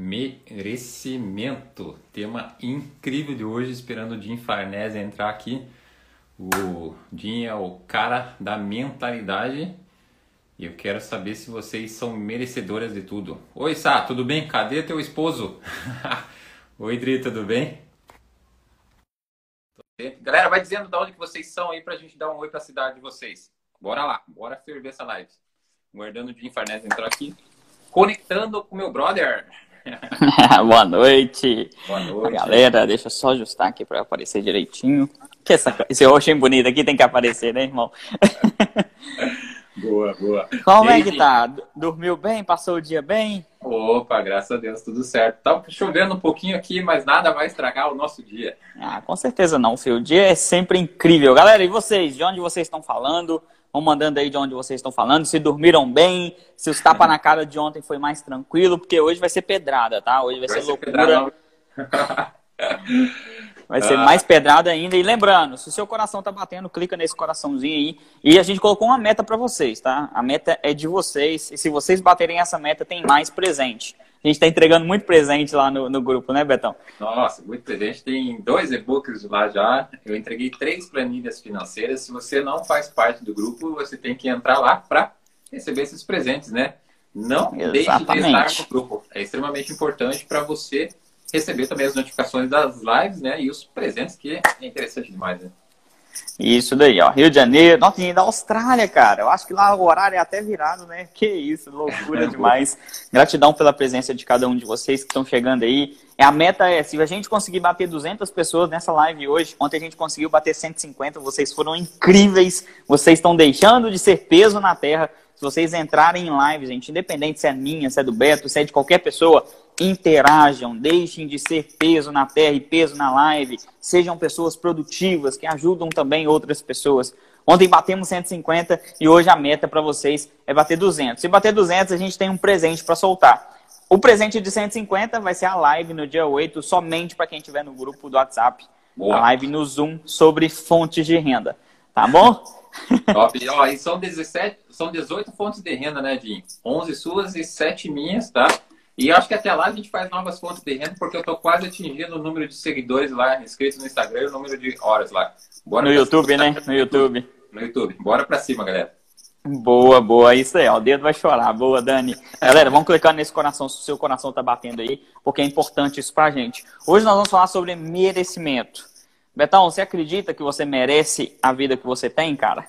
Merecimento. Tema incrível de hoje, esperando o Jim Farnese entrar aqui. O Jim é o cara da mentalidade e eu quero saber se vocês são merecedoras de tudo. Oi, Sá, tudo bem? Cadê teu esposo? Oi, Dri, tudo bem? Galera, vai dizendo de onde que vocês são aí pra gente dar um oi pra cidade de vocês. Bora lá, bora ferver essa live. Guardando o Jim Farnese entrar aqui. Conectando com meu brother. Boa noite. Boa noite. Galera, deixa eu só ajustar aqui para aparecer direitinho. Que essa, esse roxinho bonito aqui tem que aparecer, né, irmão? boa, boa. Como é que tá? Dormiu bem? Passou o dia bem? Opa, graças a Deus, tudo certo. Tá chovendo um pouquinho aqui, mas nada vai estragar o nosso dia. Ah, com certeza não, filho. O dia é sempre incrível. Galera, e vocês? De onde vocês estão falando? Vão mandando aí de onde vocês estão falando, se dormiram bem, se os tapas na cara de ontem foi mais tranquilo, porque hoje vai ser pedrada, tá? Hoje vai, vai ser, ser loucura. vai ser ah. mais pedrada ainda. E lembrando, se o seu coração tá batendo, clica nesse coraçãozinho aí. E a gente colocou uma meta para vocês, tá? A meta é de vocês. E se vocês baterem essa meta, tem mais presente. A gente está entregando muito presente lá no, no grupo, né, Betão? Nossa, muito presente. Tem dois e-books lá já. Eu entreguei três planilhas financeiras. Se você não faz parte do grupo, você tem que entrar lá para receber esses presentes, né? Não Exatamente. deixe de estar no grupo. É extremamente importante para você receber também as notificações das lives, né? E os presentes, que é interessante demais, né? Isso daí, ó. Rio de Janeiro, nossa, da Austrália, cara. Eu acho que lá o horário é até virado, né? Que isso, loucura demais. Gratidão pela presença de cada um de vocês que estão chegando aí. A meta é, se a gente conseguir bater 200 pessoas nessa live hoje, ontem a gente conseguiu bater 150, vocês foram incríveis. Vocês estão deixando de ser peso na terra. Se vocês entrarem em live, gente, independente se é minha, se é do Beto, se é de qualquer pessoa, interajam, deixem de ser peso na terra e peso na live, sejam pessoas produtivas que ajudam também outras pessoas. Ontem batemos 150 e hoje a meta para vocês é bater 200. Se bater 200, a gente tem um presente para soltar. O presente de 150 vai ser a live no dia 8, somente para quem estiver no grupo do WhatsApp. Boa. A live no Zoom sobre fontes de renda. Tá bom? Top. Ó, e são 17, são 18 fontes de renda, né, Jim? 11 suas e 7 minhas, tá? E acho que até lá a gente faz novas fontes de renda, porque eu tô quase atingindo o número de seguidores lá, inscritos no Instagram e o número de horas lá. Bora no YouTube, cima. né? No YouTube. No YouTube. Bora pra cima, galera. Boa, boa. Isso aí, ó. O dedo vai chorar. Boa, Dani. Galera, vamos clicar nesse coração, se o seu coração tá batendo aí, porque é importante isso pra gente. Hoje nós vamos falar sobre merecimento. Betão, você acredita que você merece a vida que você tem, cara?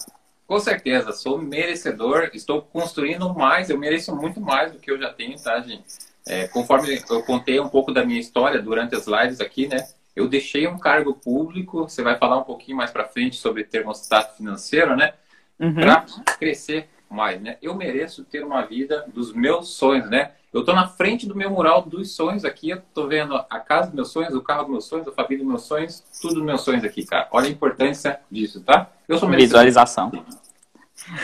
Com certeza, sou merecedor, estou construindo mais, eu mereço muito mais do que eu já tenho, tá, gente? É, conforme eu contei um pouco da minha história durante as lives aqui, né? Eu deixei um cargo público, você vai falar um pouquinho mais para frente sobre termostato financeiro, né? Uhum. Para crescer mais, né? Eu mereço ter uma vida dos meus sonhos, né? Eu tô na frente do meu mural dos sonhos aqui, eu tô vendo a casa dos meus sonhos, o carro dos meus sonhos, a família dos meus sonhos, tudo dos meus sonhos aqui, cara. Olha a importância disso, tá? Eu sou merecedor. Visualização.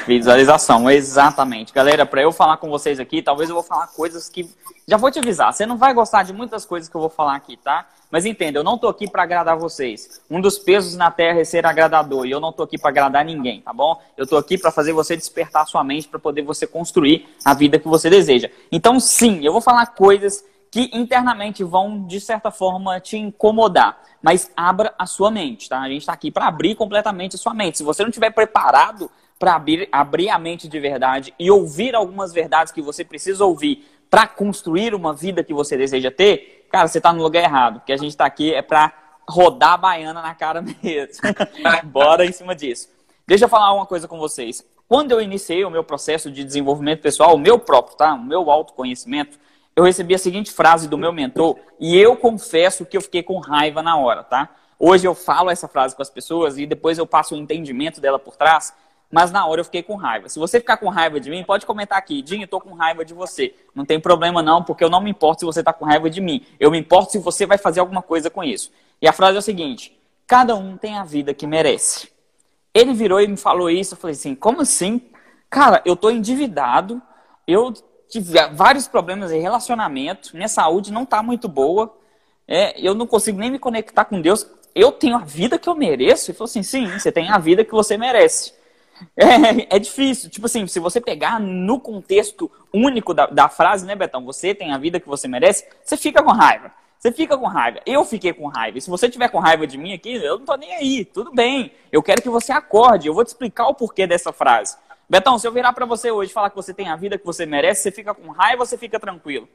Visualização, exatamente. Galera, para eu falar com vocês aqui, talvez eu vou falar coisas que. Já vou te avisar, você não vai gostar de muitas coisas que eu vou falar aqui, tá? Mas entenda, eu não tô aqui para agradar vocês. Um dos pesos na terra é ser agradador, e eu não tô aqui para agradar ninguém, tá bom? Eu tô aqui para fazer você despertar sua mente para poder você construir a vida que você deseja. Então, sim, eu vou falar coisas que internamente vão, de certa forma, te incomodar. Mas abra a sua mente, tá? A gente está aqui para abrir completamente a sua mente. Se você não estiver preparado para abrir, abrir a mente de verdade e ouvir algumas verdades que você precisa ouvir para construir uma vida que você deseja ter, cara, você está no lugar errado. Porque a gente está aqui é para rodar a baiana na cara mesmo. Bora em cima disso. Deixa eu falar uma coisa com vocês. Quando eu iniciei o meu processo de desenvolvimento pessoal, o meu próprio, tá? O meu autoconhecimento, eu recebi a seguinte frase do meu mentor e eu confesso que eu fiquei com raiva na hora, tá? Hoje eu falo essa frase com as pessoas e depois eu passo o entendimento dela por trás mas na hora eu fiquei com raiva. Se você ficar com raiva de mim, pode comentar aqui, Dinho, eu tô com raiva de você. Não tem problema não, porque eu não me importo se você tá com raiva de mim. Eu me importo se você vai fazer alguma coisa com isso. E a frase é o seguinte: cada um tem a vida que merece. Ele virou e me falou isso, eu falei assim: "Como assim? Cara, eu tô endividado, eu tive vários problemas em relacionamento, minha saúde não tá muito boa, é, eu não consigo nem me conectar com Deus. Eu tenho a vida que eu mereço?" Ele falou assim: "Sim, você tem a vida que você merece." É, é difícil. Tipo assim, se você pegar no contexto único da, da frase, né, Betão? Você tem a vida que você merece, você fica com raiva. Você fica com raiva. Eu fiquei com raiva. E se você tiver com raiva de mim aqui, eu não tô nem aí. Tudo bem. Eu quero que você acorde. Eu vou te explicar o porquê dessa frase. Betão, se eu virar para você hoje e falar que você tem a vida que você merece, você fica com raiva ou você fica tranquilo?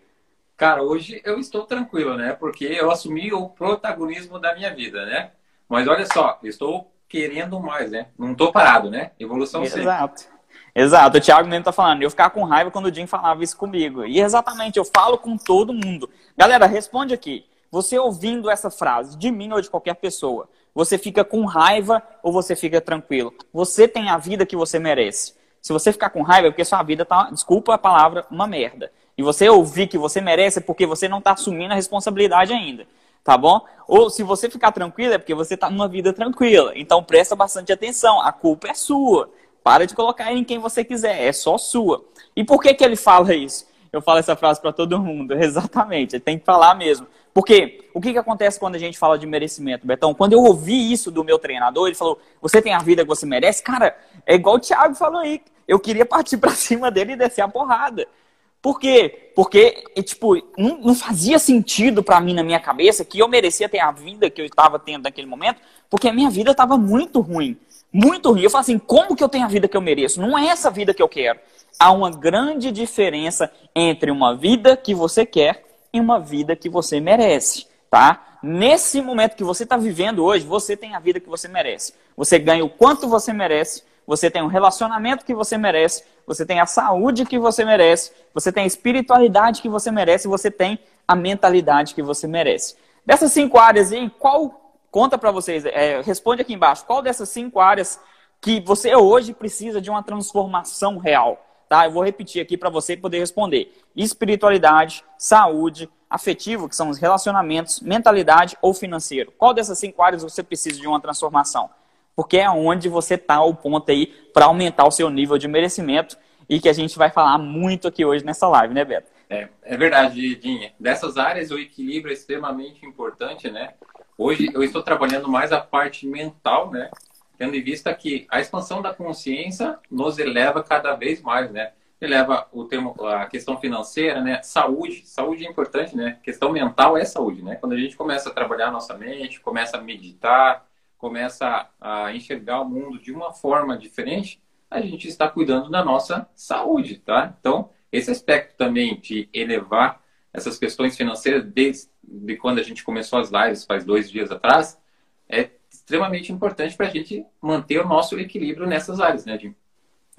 Cara, hoje eu estou tranquilo, né? Porque eu assumi o protagonismo da minha vida, né? Mas olha só, estou querendo mais, né? Não estou parado, né? Evolução sempre. Exato. Exato, o Thiago mesmo tá falando, eu ficar com raiva quando o Jim falava isso comigo. E exatamente, eu falo com todo mundo. Galera, responde aqui. Você ouvindo essa frase, de mim ou de qualquer pessoa, você fica com raiva ou você fica tranquilo? Você tem a vida que você merece. Se você ficar com raiva, é porque sua vida tá, desculpa a palavra, uma merda. E você ouvir que você merece é porque você não está assumindo a responsabilidade ainda. Tá bom? Ou se você ficar tranquilo, é porque você está numa vida tranquila. Então presta bastante atenção. A culpa é sua. Para de colocar em quem você quiser. É só sua. E por que, que ele fala isso? Eu falo essa frase para todo mundo. Exatamente. Ele tem que falar mesmo. Porque o que, que acontece quando a gente fala de merecimento, Betão? Quando eu ouvi isso do meu treinador, ele falou: Você tem a vida que você merece? Cara, é igual o Thiago falou aí. Eu queria partir para cima dele e descer a porrada. Por quê? Porque, tipo, não, fazia sentido para mim na minha cabeça que eu merecia ter a vida que eu estava tendo naquele momento, porque a minha vida estava muito ruim. Muito ruim. Eu falo assim, como que eu tenho a vida que eu mereço? Não é essa vida que eu quero. Há uma grande diferença entre uma vida que você quer e uma vida que você merece, tá? Nesse momento que você está vivendo hoje, você tem a vida que você merece. Você ganha o quanto você merece, você tem o relacionamento que você merece, você tem a saúde que você merece, você tem a espiritualidade que você merece, você tem a mentalidade que você merece. Dessas cinco áreas aí, qual conta para vocês? É, responde aqui embaixo. Qual dessas cinco áreas que você hoje precisa de uma transformação real? Tá? Eu vou repetir aqui para você poder responder: espiritualidade, saúde, afetivo, que são os relacionamentos, mentalidade ou financeiro. Qual dessas cinco áreas você precisa de uma transformação? porque é onde você está o ponto aí para aumentar o seu nível de merecimento e que a gente vai falar muito aqui hoje nessa live, né, Beto? É, é verdade, Dinha. Dessas áreas, o equilíbrio é extremamente importante, né? Hoje eu estou trabalhando mais a parte mental, né? Tendo em vista que a expansão da consciência nos eleva cada vez mais, né? Eleva o termo, a questão financeira, né? Saúde, saúde é importante, né? questão mental é saúde, né? Quando a gente começa a trabalhar a nossa mente, começa a meditar, começa a enxergar o mundo de uma forma diferente, a gente está cuidando da nossa saúde, tá? Então, esse aspecto também de elevar essas questões financeiras desde de quando a gente começou as lives, faz dois dias atrás, é extremamente importante para a gente manter o nosso equilíbrio nessas áreas, né, Jim?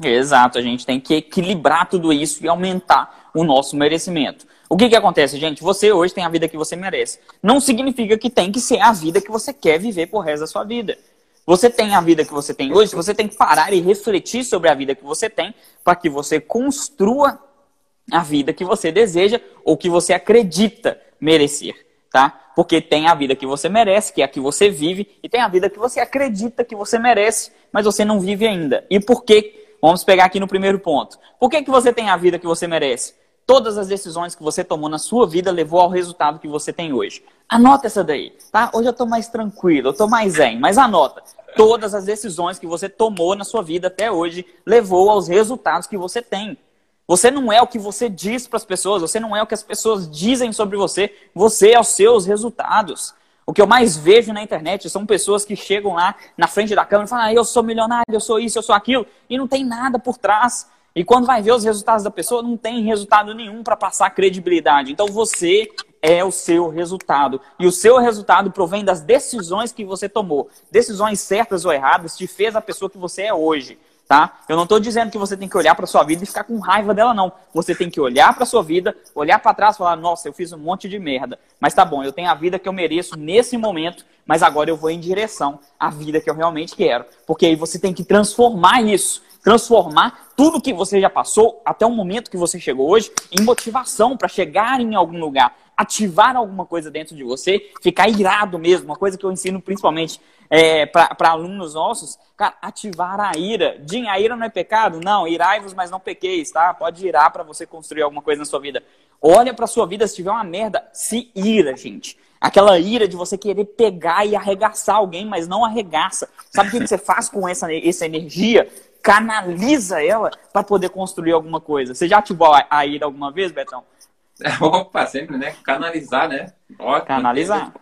Exato, a gente tem que equilibrar tudo isso e aumentar o nosso merecimento. O que, que acontece, gente? Você hoje tem a vida que você merece. Não significa que tem que ser a vida que você quer viver por resto da sua vida. Você tem a vida que você tem hoje, você tem que parar e refletir sobre a vida que você tem para que você construa a vida que você deseja ou que você acredita merecer, tá? Porque tem a vida que você merece, que é a que você vive, e tem a vida que você acredita que você merece, mas você não vive ainda. E por que? Vamos pegar aqui no primeiro ponto. Por que, que você tem a vida que você merece? todas as decisões que você tomou na sua vida levou ao resultado que você tem hoje. Anota essa daí, tá? Hoje eu estou mais tranquilo, eu estou mais zen, mas anota. Todas as decisões que você tomou na sua vida até hoje levou aos resultados que você tem. Você não é o que você diz para as pessoas, você não é o que as pessoas dizem sobre você, você é os seus resultados. O que eu mais vejo na internet são pessoas que chegam lá na frente da câmera e falam: ah, eu sou milionário, eu sou isso, eu sou aquilo, e não tem nada por trás. E quando vai ver os resultados da pessoa, não tem resultado nenhum para passar credibilidade. Então você é o seu resultado. E o seu resultado provém das decisões que você tomou. Decisões certas ou erradas te fez a pessoa que você é hoje. Tá? Eu não estou dizendo que você tem que olhar para sua vida e ficar com raiva dela, não. Você tem que olhar para sua vida, olhar para trás e falar: Nossa, eu fiz um monte de merda. Mas tá bom, eu tenho a vida que eu mereço nesse momento, mas agora eu vou em direção à vida que eu realmente quero. Porque aí você tem que transformar isso transformar tudo que você já passou até o momento que você chegou hoje em motivação para chegar em algum lugar, ativar alguma coisa dentro de você, ficar irado mesmo. Uma coisa que eu ensino principalmente é, para alunos nossos, cara, ativar a ira. Din, a ira não é pecado? Não, irai-vos, mas não pequeis, tá? Pode irar para você construir alguma coisa na sua vida. Olha para sua vida, se tiver uma merda, se ira, gente. Aquela ira de você querer pegar e arregaçar alguém, mas não arregaça. Sabe o que você faz com essa, essa energia? Canaliza ela para poder construir alguma coisa. Você já ativou a, a ira alguma vez, Betão? Opa, sempre, né? Canalizar, né? Ótimo. Canalizar.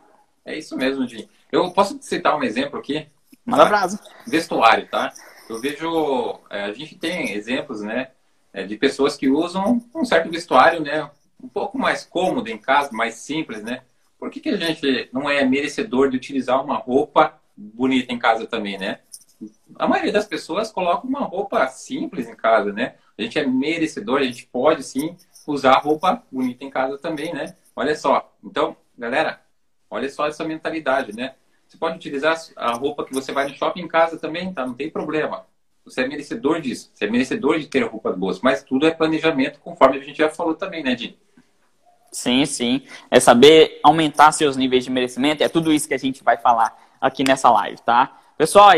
É isso mesmo, Jim. Eu posso citar um exemplo aqui? Manda brasa. Vestuário, tá? Eu vejo, é, a gente tem exemplos, né, é, de pessoas que usam um certo vestuário, né, um pouco mais cômodo em casa, mais simples, né? Por que, que a gente não é merecedor de utilizar uma roupa bonita em casa também, né? A maioria das pessoas coloca uma roupa simples em casa, né? A gente é merecedor, a gente pode sim usar roupa bonita em casa também, né? Olha só. Então, galera, olha só essa mentalidade, né? Você pode utilizar a roupa que você vai no shopping em casa também, tá? Não tem problema. Você é merecedor disso. Você é merecedor de ter roupas boas. Mas tudo é planejamento, conforme a gente já falou também, né, Di? Sim, sim. É saber aumentar seus níveis de merecimento. É tudo isso que a gente vai falar aqui nessa live, tá? Pessoal,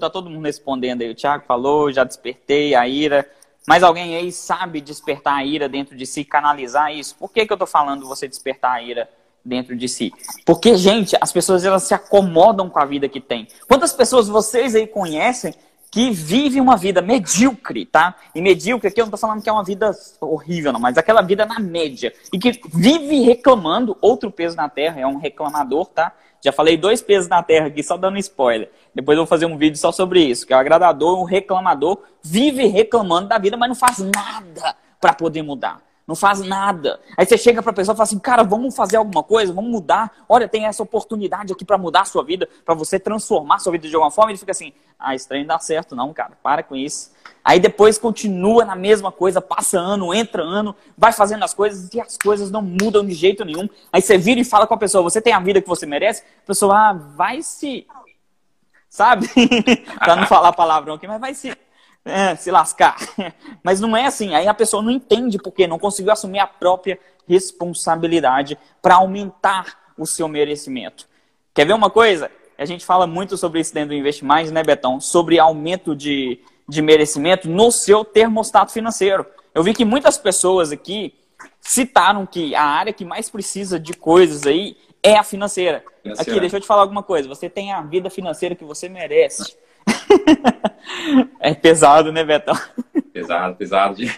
tá todo mundo respondendo aí. O Thiago falou, já despertei a ira. Mas alguém aí sabe despertar a ira dentro de si, canalizar isso? Por que, que eu tô falando você despertar a ira dentro de si. Porque, gente, as pessoas elas se acomodam com a vida que tem. Quantas pessoas vocês aí conhecem que vivem uma vida medíocre, tá? E medíocre aqui eu não tô falando que é uma vida horrível, não, mas aquela vida na média. E que vive reclamando, outro peso na terra, é um reclamador, tá? Já falei dois pesos na terra aqui, só dando spoiler. Depois eu vou fazer um vídeo só sobre isso, que é o agradador, o reclamador, vive reclamando da vida, mas não faz nada para poder mudar não faz nada. Aí você chega para a pessoa e fala assim, cara, vamos fazer alguma coisa, vamos mudar. Olha, tem essa oportunidade aqui para mudar a sua vida, para você transformar a sua vida de alguma forma. Ele fica assim, ah, isso não dá certo não, cara, para com isso. Aí depois continua na mesma coisa, passa ano, entra ano, vai fazendo as coisas e as coisas não mudam de jeito nenhum. Aí você vira e fala com a pessoa, você tem a vida que você merece? A pessoa, ah, vai se... Sabe? para não falar palavrão aqui, mas vai se se lascar. Mas não é assim. Aí a pessoa não entende porque não conseguiu assumir a própria responsabilidade para aumentar o seu merecimento. Quer ver uma coisa? A gente fala muito sobre isso dentro do Invest Mais, né, Betão? Sobre aumento de, de merecimento no seu termostato financeiro. Eu vi que muitas pessoas aqui citaram que a área que mais precisa de coisas aí é a financeira. financeira. Aqui, deixa eu te falar alguma coisa. Você tem a vida financeira que você merece. é pesado, né, Betão? Pesado, pesado.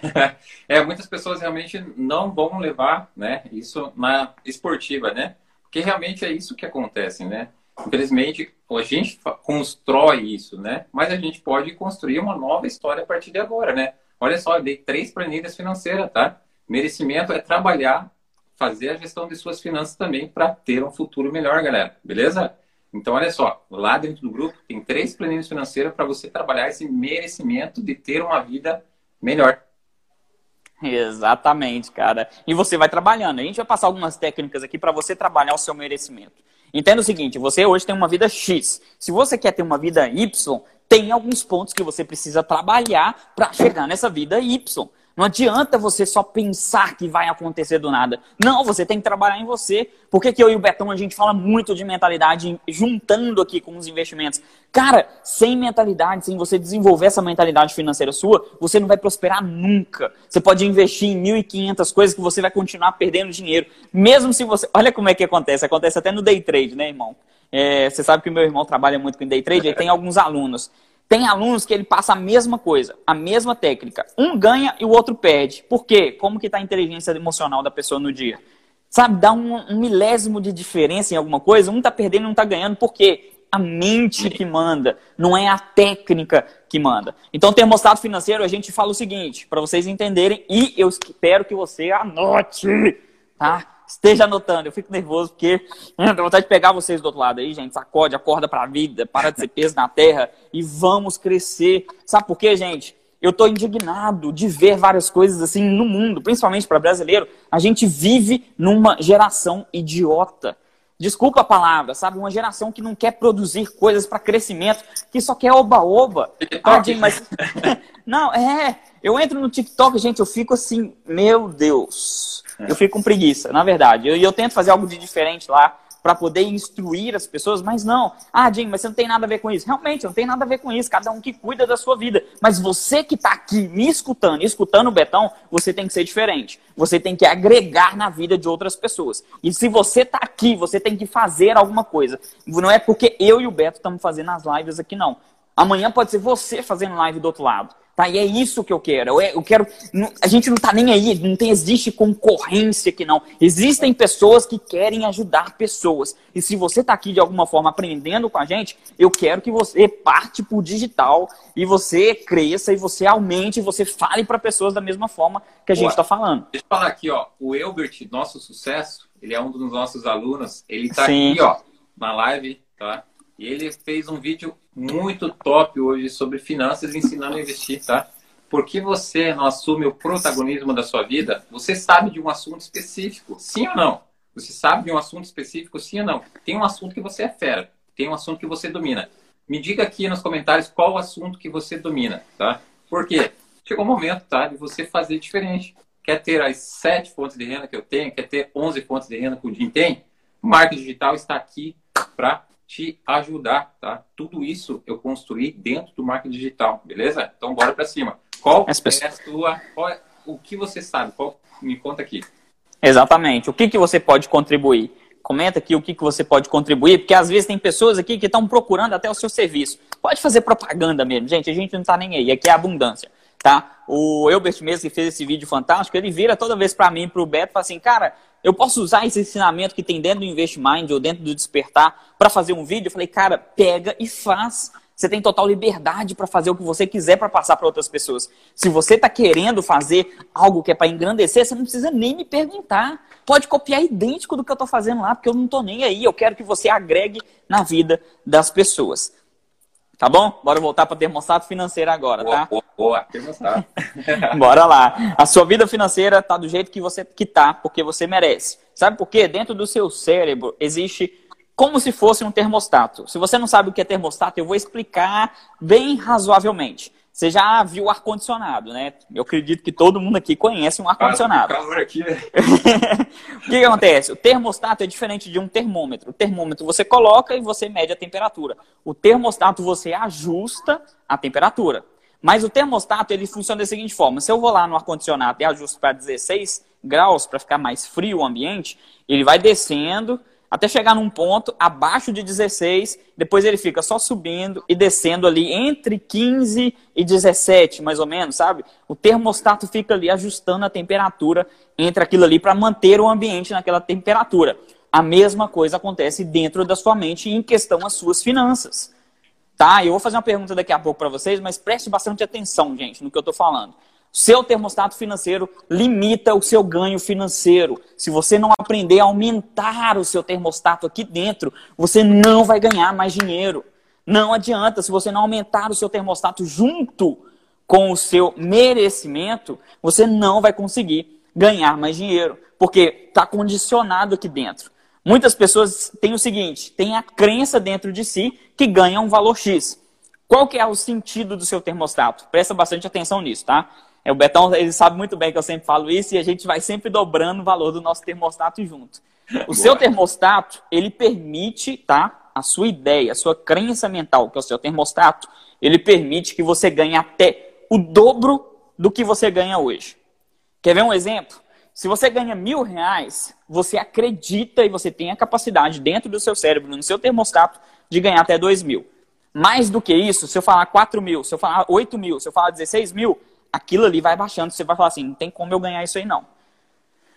É, muitas pessoas realmente não vão levar né, isso na esportiva, né? Porque realmente é isso que acontece, né? Infelizmente, a gente constrói isso, né? Mas a gente pode construir uma nova história a partir de agora, né? Olha só, eu dei três planilhas financeiras, tá? Merecimento é trabalhar, fazer a gestão de suas finanças também para ter um futuro melhor, galera. Beleza? Então, olha só, lá dentro do grupo tem três planilhas financeiras para você trabalhar esse merecimento de ter uma vida melhor. Exatamente, cara. E você vai trabalhando. A gente vai passar algumas técnicas aqui para você trabalhar o seu merecimento. Entenda o seguinte: você hoje tem uma vida X. Se você quer ter uma vida Y, tem alguns pontos que você precisa trabalhar para chegar nessa vida Y. Não adianta você só pensar que vai acontecer do nada. Não, você tem que trabalhar em você. Por que, que eu e o Betão a gente fala muito de mentalidade, juntando aqui com os investimentos? Cara, sem mentalidade, sem você desenvolver essa mentalidade financeira sua, você não vai prosperar nunca. Você pode investir em 1.500 coisas que você vai continuar perdendo dinheiro. Mesmo se você. Olha como é que acontece. Acontece até no day trade, né, irmão? É, você sabe que o meu irmão trabalha muito com day trade, ele tem alguns alunos. Tem alunos que ele passa a mesma coisa, a mesma técnica. Um ganha e o outro perde. Por quê? Como que está a inteligência emocional da pessoa no dia? Sabe, dá um, um milésimo de diferença em alguma coisa, um está perdendo e um está ganhando. Por quê? A mente que manda, não é a técnica que manda. Então, termostato financeiro, a gente fala o seguinte, para vocês entenderem, e eu espero que você anote, tá? Esteja anotando. Eu fico nervoso porque tenho vontade de pegar vocês do outro lado aí, gente. Sacode, acorda para a vida, para de ser peso na terra e vamos crescer. Sabe por quê, gente? Eu estou indignado de ver várias coisas assim no mundo, principalmente para brasileiro. A gente vive numa geração idiota. Desculpa a palavra, sabe? Uma geração que não quer produzir coisas para crescimento, que só quer oba-oba. Tadinho, mas. não, é. Eu entro no TikTok, gente, eu fico assim, meu Deus. Eu fico com preguiça, na verdade. E eu, eu, tento fazer algo de diferente lá para poder instruir as pessoas, mas não. Ah, Jim, mas você não tem nada a ver com isso. Realmente, não tem nada a ver com isso. Cada um que cuida da sua vida. Mas você que está aqui me escutando, escutando o Betão, você tem que ser diferente. Você tem que agregar na vida de outras pessoas. E se você está aqui, você tem que fazer alguma coisa. Não é porque eu e o Beto estamos fazendo as lives aqui, não Amanhã pode ser você fazendo live do outro lado. Tá? E é isso que eu quero. Eu, quero. A gente não tá nem aí, não tem, existe concorrência aqui, não. Existem pessoas que querem ajudar pessoas. E se você está aqui de alguma forma aprendendo com a gente, eu quero que você parte por digital e você cresça e você aumente e você fale para pessoas da mesma forma que a gente está falando. Deixa eu falar aqui, ó. O Elbert, nosso sucesso, ele é um dos nossos alunos. Ele está aqui, ó, na live, tá? E ele fez um vídeo muito top hoje sobre finanças ensinando a investir, tá? Porque você não assume o protagonismo da sua vida, você sabe de um assunto específico, sim ou não? Você sabe de um assunto específico, sim ou não? Tem um assunto que você é fera, tem um assunto que você domina. Me diga aqui nos comentários qual o assunto que você domina, tá? Porque chegou o momento, tá, de você fazer diferente. Quer ter as sete fontes de renda que eu tenho? Quer ter 11 fontes de renda que o Jim tem? Marketing digital está aqui para te ajudar, tá? Tudo isso eu construí dentro do marketing digital, beleza? Então bora para cima. Qual é a sua, qual é, o que você sabe? Qual, me conta aqui. Exatamente. O que, que você pode contribuir? Comenta aqui o que, que você pode contribuir, porque às vezes tem pessoas aqui que estão procurando até o seu serviço. Pode fazer propaganda mesmo, gente. A gente não está nem aí. Aqui é abundância, tá? O Elbert mesmo que fez esse vídeo fantástico, ele vira toda vez para mim, para o Beto, e fala assim, cara, eu posso usar esse ensinamento que tem dentro do InvestMind ou dentro do Despertar para fazer um vídeo? Eu falei, cara, pega e faz. Você tem total liberdade para fazer o que você quiser para passar para outras pessoas. Se você está querendo fazer algo que é para engrandecer, você não precisa nem me perguntar. Pode copiar idêntico do que eu estou fazendo lá, porque eu não estou nem aí. Eu quero que você agregue na vida das pessoas. Tá bom? Bora voltar para termostato financeiro agora, boa, tá? Boa, boa, termostato. Bora lá. A sua vida financeira tá do jeito que você que tá, porque você merece. Sabe por quê? Dentro do seu cérebro existe como se fosse um termostato. Se você não sabe o que é termostato, eu vou explicar bem razoavelmente. Você já viu ar-condicionado, né? Eu acredito que todo mundo aqui conhece um ar-condicionado. Ah, aqui, né? o que, que, acontece? O termostato é diferente de um termômetro. O termômetro você coloca e você mede a temperatura. O termostato você ajusta a temperatura. Mas o termostato ele funciona da seguinte forma: se eu vou lá no ar-condicionado e ajusto para 16 graus para ficar mais frio o ambiente, ele vai descendo até chegar num ponto abaixo de 16, depois ele fica só subindo e descendo ali entre 15 e 17, mais ou menos, sabe? O termostato fica ali ajustando a temperatura entre aquilo ali para manter o ambiente naquela temperatura. A mesma coisa acontece dentro da sua mente em questão às suas finanças. Tá? Eu vou fazer uma pergunta daqui a pouco para vocês, mas preste bastante atenção, gente, no que eu estou falando. Seu termostato financeiro limita o seu ganho financeiro. Se você não aprender a aumentar o seu termostato aqui dentro, você não vai ganhar mais dinheiro. Não adianta, se você não aumentar o seu termostato junto com o seu merecimento, você não vai conseguir ganhar mais dinheiro, porque está condicionado aqui dentro. Muitas pessoas têm o seguinte, têm a crença dentro de si que ganha um valor X. Qual que é o sentido do seu termostato? Presta bastante atenção nisso, tá? É, o Betão, ele sabe muito bem que eu sempre falo isso e a gente vai sempre dobrando o valor do nosso termostato junto. O Boa. seu termostato, ele permite, tá? A sua ideia, a sua crença mental, que é o seu termostato, ele permite que você ganhe até o dobro do que você ganha hoje. Quer ver um exemplo? Se você ganha mil reais, você acredita e você tem a capacidade dentro do seu cérebro, no seu termostato, de ganhar até dois mil. Mais do que isso, se eu falar 4 mil, se eu falar 8 mil, se eu falar 16 mil, aquilo ali vai baixando. Você vai falar assim, não tem como eu ganhar isso aí não.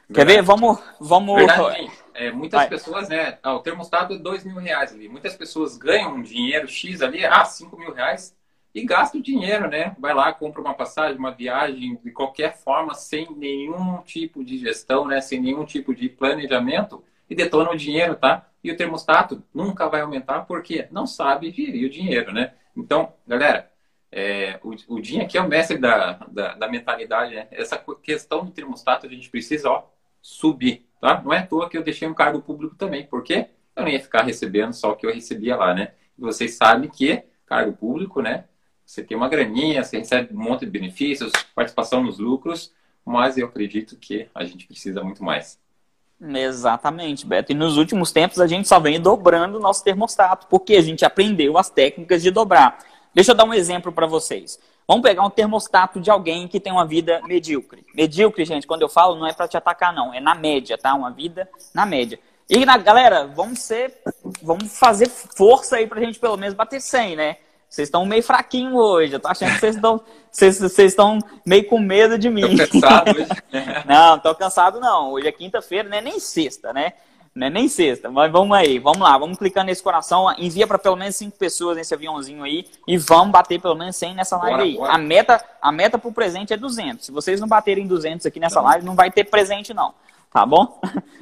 Verdade. Quer ver? Vamos. vamos... Verdade, é, muitas vai. pessoas, né? Ah, o termostato é dois mil reais ali. Muitas pessoas ganham um dinheiro X ali, ah, cinco mil reais, e gastam o dinheiro, né? Vai lá, compra uma passagem, uma viagem, de qualquer forma, sem nenhum tipo de gestão, né? Sem nenhum tipo de planejamento, e detona o dinheiro, tá? E o termostato nunca vai aumentar porque não sabe gerir o dinheiro, né? Então, galera, é, o, o Dinho aqui é o mestre da, da, da, mentalidade, né? Essa questão do termostato a gente precisa, ó, subir, tá? Não é à toa que eu deixei um cargo público também, porque eu não ia ficar recebendo só o que eu recebia lá, né? Vocês sabem que cargo público, né? Você tem uma graninha, você recebe um monte de benefícios, participação nos lucros, mas eu acredito que a gente precisa muito mais. Exatamente, Beto. E nos últimos tempos a gente só vem dobrando o nosso termostato, porque a gente aprendeu as técnicas de dobrar. Deixa eu dar um exemplo para vocês. Vamos pegar um termostato de alguém que tem uma vida medíocre. Medíocre, gente, quando eu falo, não é para te atacar, não. É na média, tá? Uma vida na média. E, na, galera, vamos ser, vamos fazer força aí pra gente pelo menos bater 100, né? Vocês estão meio fraquinho hoje. Eu tô achando que vocês estão vocês, vocês estão meio com medo de mim. Tô cansado hoje. não, tô cansado não. Hoje é quinta-feira, não é nem sexta, né? Não é nem sexta, mas vamos aí, vamos lá, vamos clicando nesse coração, envia para pelo menos cinco pessoas nesse aviãozinho aí e vamos bater pelo menos 100 nessa live bora, aí. Bora. A meta, a meta pro presente é 200. Se vocês não baterem 200 aqui nessa live, não vai ter presente não, tá bom?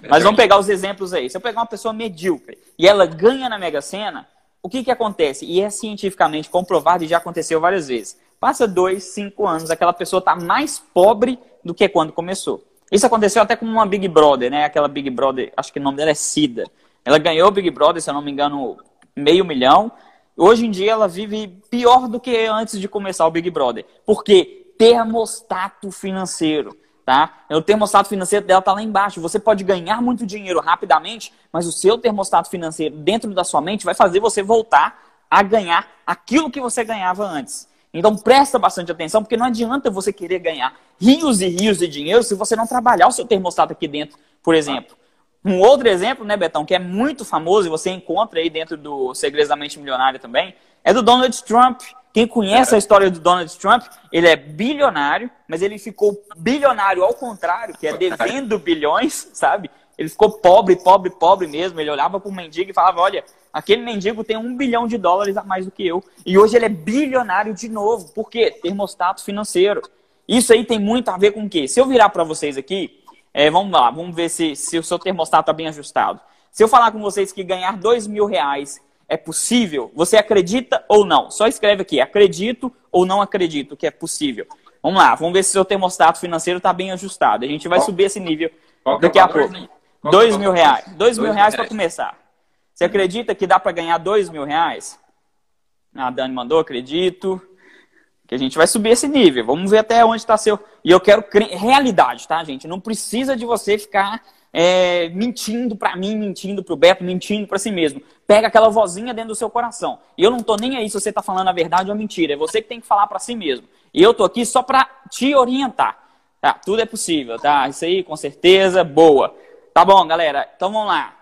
Mas vamos pegar os exemplos aí. Se eu pegar uma pessoa medíocre e ela ganha na Mega Sena, o que que acontece? E é cientificamente comprovado e já aconteceu várias vezes. Passa dois, cinco anos, aquela pessoa está mais pobre do que quando começou. Isso aconteceu até com uma Big Brother, né? Aquela Big Brother, acho que o nome dela é Cida. Ela ganhou Big Brother, se eu não me engano, meio milhão. Hoje em dia ela vive pior do que antes de começar o Big Brother. Por quê? Termostato financeiro. Tá? O termostato financeiro dela está lá embaixo. Você pode ganhar muito dinheiro rapidamente, mas o seu termostato financeiro dentro da sua mente vai fazer você voltar a ganhar aquilo que você ganhava antes. Então presta bastante atenção, porque não adianta você querer ganhar rios e rios de dinheiro se você não trabalhar o seu termostato aqui dentro, por exemplo. Um outro exemplo, né, Betão, que é muito famoso e você encontra aí dentro do Segredos da Mente Milionária também, é do Donald Trump. Quem conhece a história do Donald Trump, ele é bilionário, mas ele ficou bilionário ao contrário, que é devendo bilhões, sabe? Ele ficou pobre, pobre, pobre mesmo. Ele olhava para o mendigo e falava: Olha, aquele mendigo tem um bilhão de dólares a mais do que eu. E hoje ele é bilionário de novo. Por quê? Termostato financeiro. Isso aí tem muito a ver com o quê? Se eu virar para vocês aqui, é, vamos lá, vamos ver se, se o seu termostato está bem ajustado. Se eu falar com vocês que ganhar dois mil reais é possível, você acredita ou não? Só escreve aqui, acredito ou não acredito que é possível. Vamos lá, vamos ver se o seu termostato financeiro está bem ajustado. A gente vai Qual? subir esse nível Qual daqui a pouco. Dois mil reais. Dois mil reais para começar. Você acredita que dá para ganhar dois mil reais? A Dani mandou, acredito. Que a gente vai subir esse nível. Vamos ver até onde está seu. E eu quero realidade, tá, gente? Não precisa de você ficar é, mentindo para mim, mentindo para o Beto, mentindo para si mesmo. Pega aquela vozinha dentro do seu coração. E eu não tô nem aí se você está falando a verdade ou a mentira. É você que tem que falar para si mesmo. E eu tô aqui só para te orientar. Tá, tudo é possível, tá? Isso aí, com certeza, boa. Tá bom, galera. Então vamos lá.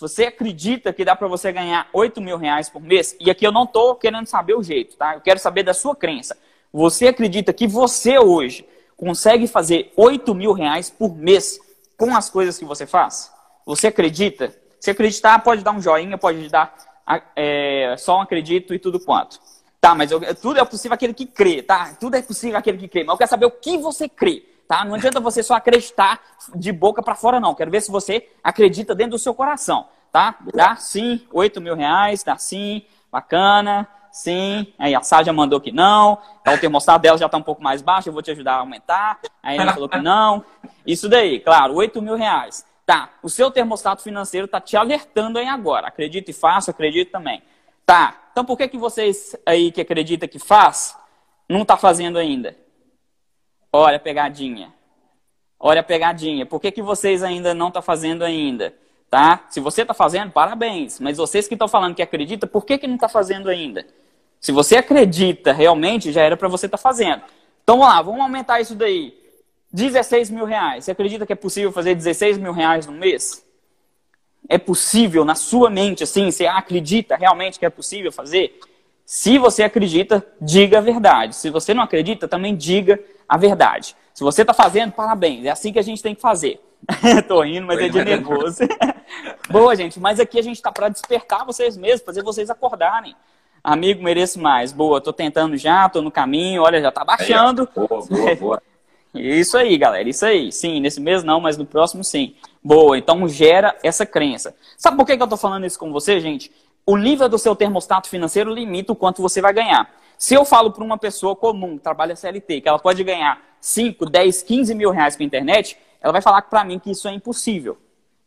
Você acredita que dá para você ganhar 8 mil reais por mês? E aqui eu não estou querendo saber o jeito, tá? Eu quero saber da sua crença. Você acredita que você hoje consegue fazer 8 mil reais por mês com as coisas que você faz? Você acredita? Se acreditar, pode dar um joinha, pode dar é, só um acredito e tudo quanto. Tá, mas eu, tudo é possível aquele que crê, tá? Tudo é possível aquele que crê. Mas eu quero saber o que você crê tá? Não adianta você só acreditar de boca para fora, não. Quero ver se você acredita dentro do seu coração, tá? Dá sim, 8 mil reais, dá sim, bacana, sim. Aí a Sádia mandou que não, tá, o termostato dela já está um pouco mais baixo, eu vou te ajudar a aumentar. Aí ela falou que não. Isso daí, claro, 8 mil reais. Tá, o seu termostato financeiro está te alertando aí agora. Acredito e faço, acredito também. Tá, então por que, que vocês aí que acreditam que faz, não está fazendo ainda? Olha a pegadinha. Olha a pegadinha. Por que, que vocês ainda não estão tá fazendo ainda? Tá? Se você está fazendo, parabéns. Mas vocês que estão falando que acredita, por que, que não está fazendo ainda? Se você acredita realmente, já era para você estar tá fazendo. Então vamos lá, vamos aumentar isso daí. 16 mil reais. Você acredita que é possível fazer 16 mil reais no mês? É possível na sua mente, assim, você acredita realmente que é possível fazer? Se você acredita, diga a verdade. Se você não acredita, também diga a verdade. Se você está fazendo, parabéns. É assim que a gente tem que fazer. Tô rindo, mas é de nervoso. Boa, gente. Mas aqui a gente está para despertar vocês mesmos, fazer vocês acordarem. Amigo, mereço mais. Boa, tô tentando já, tô no caminho. Olha, já tá baixando. Aí, boa, boa, boa. Isso aí, galera. Isso aí. Sim, nesse mês não, mas no próximo sim. Boa, então gera essa crença. Sabe por que, que eu tô falando isso com você, gente? O nível do seu termostato financeiro limita o quanto você vai ganhar. Se eu falo para uma pessoa comum, que trabalha CLT, que ela pode ganhar 5, 10, 15 mil reais com a internet, ela vai falar para mim que isso é impossível,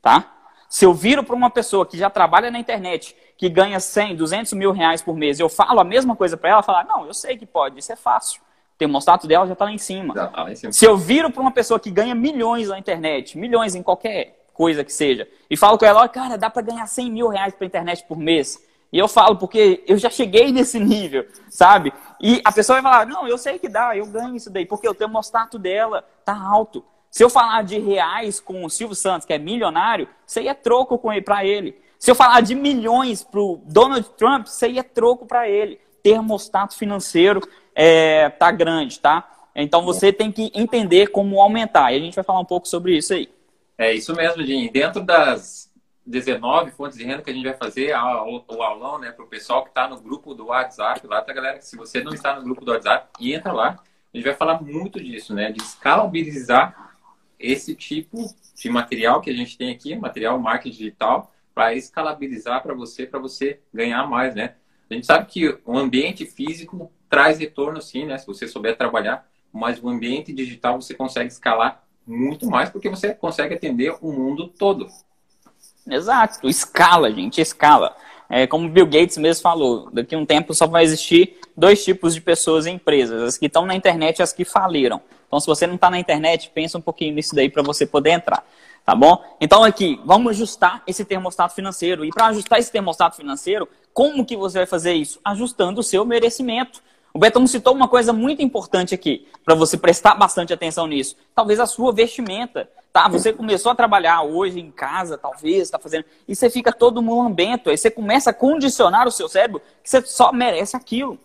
tá? Se eu viro para uma pessoa que já trabalha na internet, que ganha 100, 200 mil reais por mês, eu falo a mesma coisa para ela, ela fala, não, eu sei que pode, isso é fácil. O termostato dela já está lá em cima. Tá lá em cima. Se eu viro para uma pessoa que ganha milhões na internet, milhões em qualquer coisa que seja, e falo com ela, cara, dá para ganhar 100 mil reais para internet por mês. E eu falo porque eu já cheguei nesse nível, sabe? E a pessoa vai falar: não, eu sei que dá, eu ganho isso daí, porque o termostato dela tá alto. Se eu falar de reais com o Silvio Santos, que é milionário, aí é troco para ele. Se eu falar de milhões para o Donald Trump, aí é troco para ele. termostato financeiro é, tá grande, tá? Então você tem que entender como aumentar. E a gente vai falar um pouco sobre isso aí. É isso mesmo, Jim. Dentro das 19 fontes de renda que a gente vai fazer o aulão, né, para o pessoal que está no grupo do WhatsApp, lá tá, galera. Se você não está no grupo do WhatsApp, entra lá. A gente vai falar muito disso, né, de escalabilizar esse tipo de material que a gente tem aqui, material marketing digital, para escalabilizar para você, para você ganhar mais, né? A gente sabe que o ambiente físico traz retorno, sim, né? Se você souber trabalhar, mas o ambiente digital você consegue escalar muito mais porque você consegue atender o mundo todo. Exato, escala, gente, escala. É, como Bill Gates mesmo falou, daqui a um tempo só vai existir dois tipos de pessoas em empresas, as que estão na internet e as que faliram. Então, se você não está na internet, pensa um pouquinho nisso daí para você poder entrar. Tá bom? Então aqui, vamos ajustar esse termostato financeiro. E para ajustar esse termostato financeiro, como que você vai fazer isso? Ajustando o seu merecimento. O Betão citou uma coisa muito importante aqui, para você prestar bastante atenção nisso. Talvez a sua vestimenta. Tá, você começou a trabalhar hoje em casa, talvez, está fazendo, e você fica todo mulambento, aí você começa a condicionar o seu cérebro que você só merece aquilo.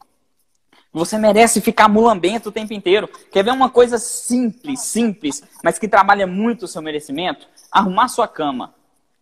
Você merece ficar mulambento o tempo inteiro. Quer ver uma coisa simples, simples, mas que trabalha muito o seu merecimento? Arrumar sua cama.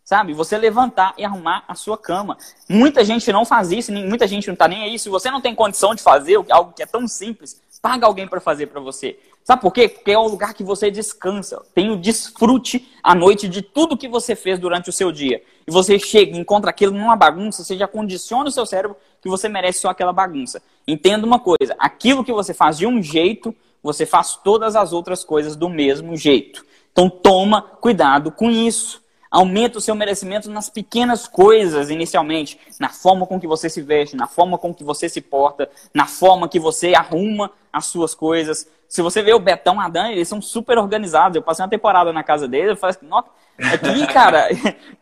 Sabe? Você levantar e arrumar a sua cama. Muita gente não faz isso, muita gente não está nem aí. Se você não tem condição de fazer algo que é tão simples, paga alguém para fazer para você. Sabe por quê? Porque é o lugar que você descansa. Tem o desfrute à noite de tudo que você fez durante o seu dia. E você chega encontra aquilo numa bagunça, você já condiciona o seu cérebro que você merece só aquela bagunça. Entenda uma coisa: aquilo que você faz de um jeito, você faz todas as outras coisas do mesmo jeito. Então toma cuidado com isso. Aumenta o seu merecimento nas pequenas coisas, inicialmente. Na forma com que você se veste, na forma com que você se porta, na forma que você arruma as suas coisas. Se você vê o Betão, a Dani, eles são super organizados. Eu passei uma temporada na casa deles, eu falei assim, nossa, aqui, cara,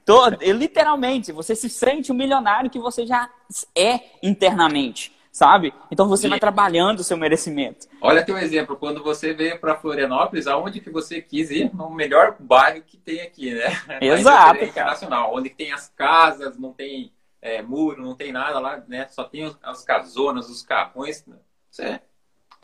tô, literalmente, você se sente o um milionário que você já é internamente sabe? Então você vai trabalhando o seu merecimento. Olha teu exemplo, quando você veio para Florianópolis, aonde que você quis ir? No melhor bairro que tem aqui, né? Exato. Internacional, onde tem as casas, não tem é, muro, não tem nada lá, né? Só tem as casonas, os carrões. Né? Você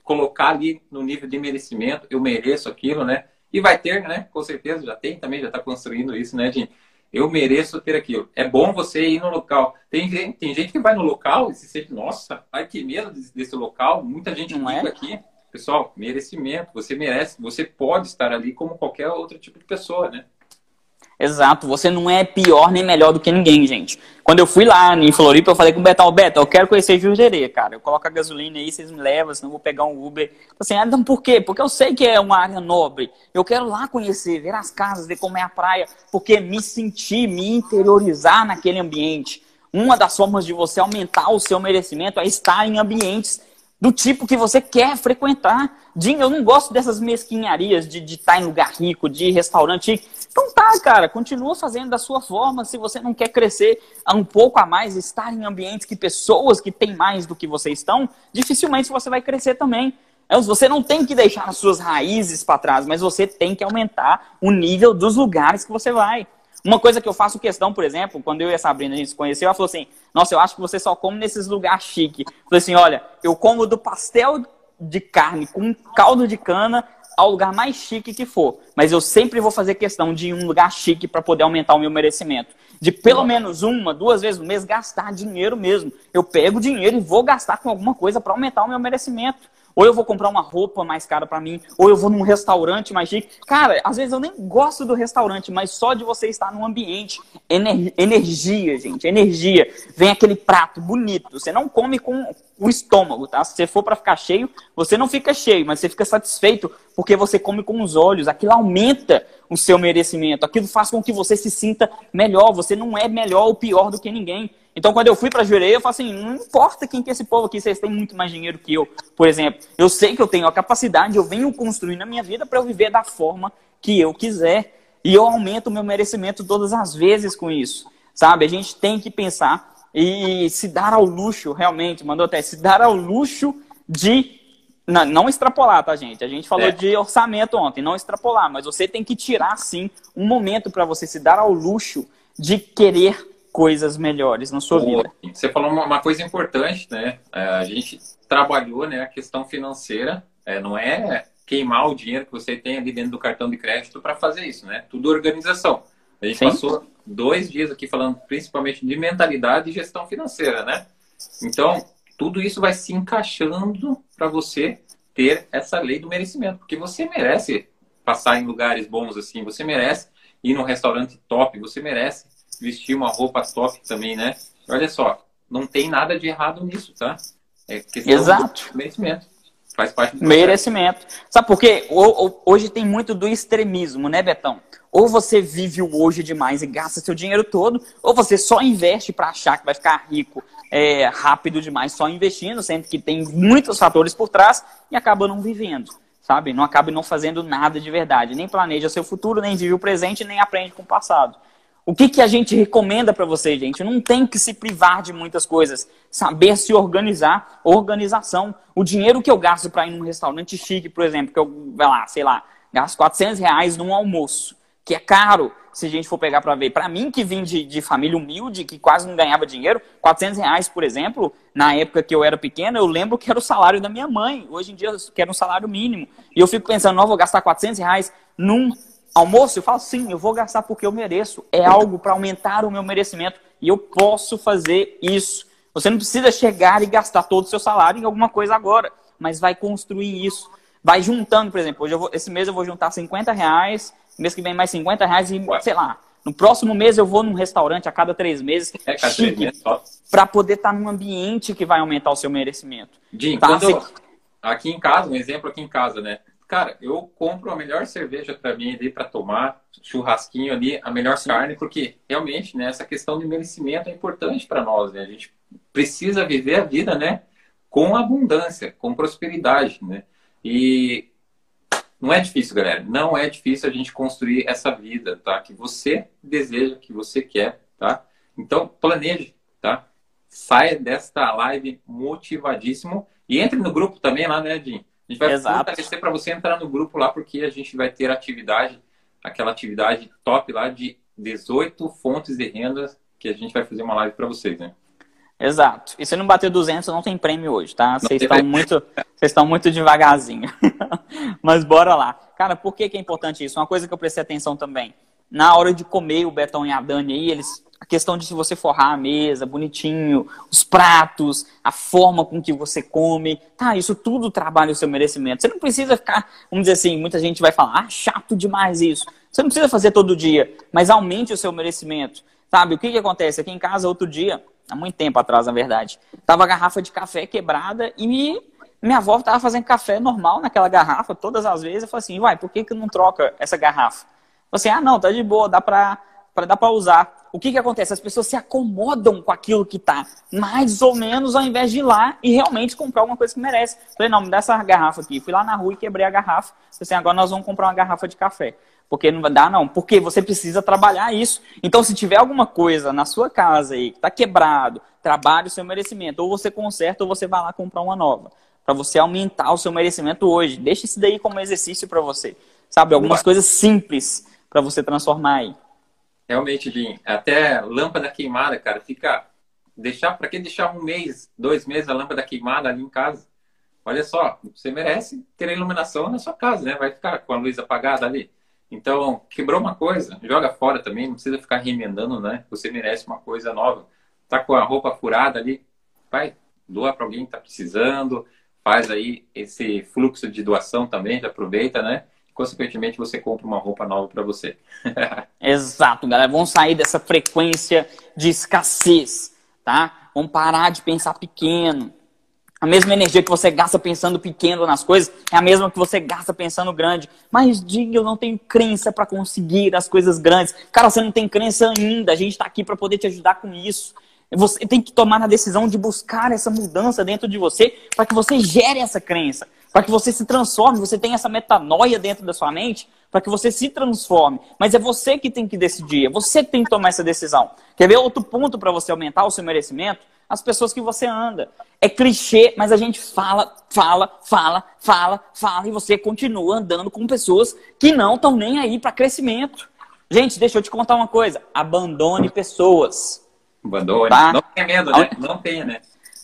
colocar ali no nível de merecimento, eu mereço aquilo, né? E vai ter, né? Com certeza, já tem também, já está construindo isso, né, gente? Eu mereço ter aquilo. É bom você ir no local. Tem, tem gente que vai no local e se sente, nossa, ai que medo desse, desse local. Muita gente não é? aqui. Pessoal, merecimento. Você merece. Você pode estar ali como qualquer outro tipo de pessoa, né? Exato, você não é pior nem melhor do que ninguém, gente. Quando eu fui lá em Floripa, eu falei com o Betal, Beto, eu quero conhecer Jurerê, cara. Eu coloco a gasolina aí, vocês me levam, senão eu vou pegar um Uber. Assim, ah, então por quê? Porque eu sei que é uma área nobre. Eu quero lá conhecer, ver as casas, ver como é a praia, porque me sentir, me interiorizar naquele ambiente. Uma das formas de você aumentar o seu merecimento é estar em ambientes do tipo que você quer frequentar. Jim, eu não gosto dessas mesquinharias de, de estar em lugar rico, de restaurante então tá, cara, continua fazendo da sua forma. Se você não quer crescer um pouco a mais, estar em ambientes que pessoas que têm mais do que você estão, dificilmente você vai crescer também. É, você não tem que deixar as suas raízes para trás, mas você tem que aumentar o nível dos lugares que você vai. Uma coisa que eu faço questão, por exemplo, quando eu e a Sabrina a gente se conheceu, ela falou assim: Nossa, eu acho que você só come nesses lugares chique. Falei assim: Olha, eu como do pastel de carne com caldo de cana ao lugar mais chique que for. Mas eu sempre vou fazer questão de ir em um lugar chique para poder aumentar o meu merecimento. De pelo menos uma, duas vezes no mês gastar dinheiro mesmo. Eu pego dinheiro e vou gastar com alguma coisa para aumentar o meu merecimento. Ou eu vou comprar uma roupa mais cara para mim, ou eu vou num restaurante mais chique. Cara, às vezes eu nem gosto do restaurante, mas só de você estar num ambiente, ener energia, gente, energia. Vem aquele prato bonito. Você não come com o estômago, tá? Se você for para ficar cheio, você não fica cheio, mas você fica satisfeito porque você come com os olhos. Aquilo aumenta o seu merecimento. Aquilo faz com que você se sinta melhor. Você não é melhor ou pior do que ninguém. Então, quando eu fui para Jurei, eu falei assim: não importa quem que é esse povo aqui, vocês têm muito mais dinheiro que eu, por exemplo. Eu sei que eu tenho a capacidade, eu venho construindo a minha vida para eu viver da forma que eu quiser. E eu aumento o meu merecimento todas as vezes com isso. Sabe? A gente tem que pensar e se dar ao luxo, realmente, mandou até, se dar ao luxo de. Não, não extrapolar, tá, gente? A gente falou é. de orçamento ontem, não extrapolar, mas você tem que tirar, sim, um momento para você se dar ao luxo de querer coisas melhores na sua vida. Você falou uma coisa importante, né? É, a gente trabalhou né, a questão financeira, é, não é queimar o dinheiro que você tem ali dentro do cartão de crédito para fazer isso, né? Tudo organização. A gente Sim. passou dois dias aqui falando principalmente de mentalidade e gestão financeira, né? Então, tudo isso vai se encaixando para você ter essa lei do merecimento, porque você merece passar em lugares bons assim, você merece ir num restaurante top, você merece vestir uma roupa top também, né? Olha só, não tem nada de errado nisso, tá? É questão Exato. merecimento. Faz parte do merecimento. Sabe por quê? Hoje tem muito do extremismo, né, Betão? Ou você vive o hoje demais e gasta seu dinheiro todo, ou você só investe para achar que vai ficar rico é, rápido demais só investindo, sendo que tem muitos fatores por trás e acaba não vivendo, sabe? Não acaba não fazendo nada de verdade. Nem planeja seu futuro, nem vive o presente, nem aprende com o passado. O que, que a gente recomenda para você, gente? Não tem que se privar de muitas coisas. Saber se organizar, organização. O dinheiro que eu gasto para ir num restaurante chique, por exemplo, que eu, vai lá, sei lá, gasto 400 reais num almoço, que é caro, se a gente for pegar para ver. Para mim, que vim de, de, família humilde, que quase não ganhava dinheiro, 400 reais, por exemplo, na época que eu era pequeno, eu lembro que era o salário da minha mãe. Hoje em dia, eu quero um salário mínimo. E eu fico pensando, não, vou gastar 400 reais num almoço, eu falo sim, eu vou gastar porque eu mereço. É algo para aumentar o meu merecimento e eu posso fazer isso. Você não precisa chegar e gastar todo o seu salário em alguma coisa agora, mas vai construir isso. Vai juntando, por exemplo, hoje vou, esse mês eu vou juntar 50 reais, mês que vem mais 50 reais e, sei lá, no próximo mês eu vou num restaurante a cada três meses, é, para poder estar tá num ambiente que vai aumentar o seu merecimento. Jim, tá? quando, aqui em casa, um exemplo aqui em casa, né? Cara, eu compro a melhor cerveja para mim ali para tomar, churrasquinho ali, a melhor Sim. carne, porque realmente, né, essa questão de merecimento é importante para nós, né? A gente precisa viver a vida, né, com abundância, com prosperidade, né? E não é difícil, galera. Não é difícil a gente construir essa vida, tá? Que você deseja, que você quer, tá? Então, planeje, tá? Saia desta live motivadíssimo e entre no grupo também lá, né, Jim? A gente vai Exato. fortalecer para você entrar no grupo lá, porque a gente vai ter atividade, aquela atividade top lá de 18 fontes de renda que a gente vai fazer uma live para vocês, né? Exato. E se não bater 200, não tem prêmio hoje, tá? Vocês estão muito, vocês estão muito devagarzinho. Mas bora lá. Cara, por que, que é importante isso? Uma coisa que eu prestei atenção também. Na hora de comer, o Betão e a Dani aí, eles a questão de se você forrar a mesa bonitinho, os pratos, a forma com que você come, tá? Isso tudo trabalha o seu merecimento. Você não precisa ficar, vamos dizer assim, muita gente vai falar, ah, chato demais isso. Você não precisa fazer todo dia, mas aumente o seu merecimento. Sabe, o que, que acontece? Aqui em casa, outro dia, há muito tempo atrás, na verdade, tava a garrafa de café quebrada e minha avó tava fazendo café normal naquela garrafa todas as vezes. Eu falei assim, uai, por que, que não troca essa garrafa? Eu falei assim, ah, não, tá de boa, dá para usar. O que, que acontece? As pessoas se acomodam com aquilo que está mais ou menos ao invés de ir lá e realmente comprar uma coisa que merece. Falei, não, me dá essa garrafa aqui. Fui lá na rua e quebrei a garrafa. Falei assim, agora nós vamos comprar uma garrafa de café. Porque não vai dar, não. Porque você precisa trabalhar isso. Então, se tiver alguma coisa na sua casa aí que está quebrado, trabalhe o seu merecimento. Ou você conserta ou você vai lá comprar uma nova. Para você aumentar o seu merecimento hoje. Deixa isso daí como exercício para você. Sabe? Algumas coisas simples para você transformar aí. Realmente, Jim, até lâmpada queimada, cara, fica. Deixar, para que deixar um mês, dois meses a lâmpada queimada ali em casa? Olha só, você merece ter a iluminação na sua casa, né? Vai ficar com a luz apagada ali. Então, quebrou uma coisa, joga fora também, não precisa ficar remendando, né? Você merece uma coisa nova. Tá com a roupa furada ali, vai, doa para alguém que tá precisando, faz aí esse fluxo de doação também, já aproveita, né? Consequentemente você compra uma roupa nova para você. Exato, galera. Vamos sair dessa frequência de escassez, tá? Vamos parar de pensar pequeno. A mesma energia que você gasta pensando pequeno nas coisas é a mesma que você gasta pensando grande. Mas diga, eu não tenho crença para conseguir as coisas grandes. Cara, você não tem crença ainda. A gente está aqui para poder te ajudar com isso. Você tem que tomar a decisão de buscar essa mudança dentro de você para que você gere essa crença para que você se transforme, você tenha essa metanoia dentro da sua mente, para que você se transforme. Mas é você que tem que decidir, é você que tem que tomar essa decisão. Quer ver outro ponto para você aumentar o seu merecimento? As pessoas que você anda. É clichê, mas a gente fala, fala, fala, fala, fala, e você continua andando com pessoas que não estão nem aí para crescimento. Gente, deixa eu te contar uma coisa: abandone pessoas. Abandone. Tá? Não tenha medo, né? Não tenha, né?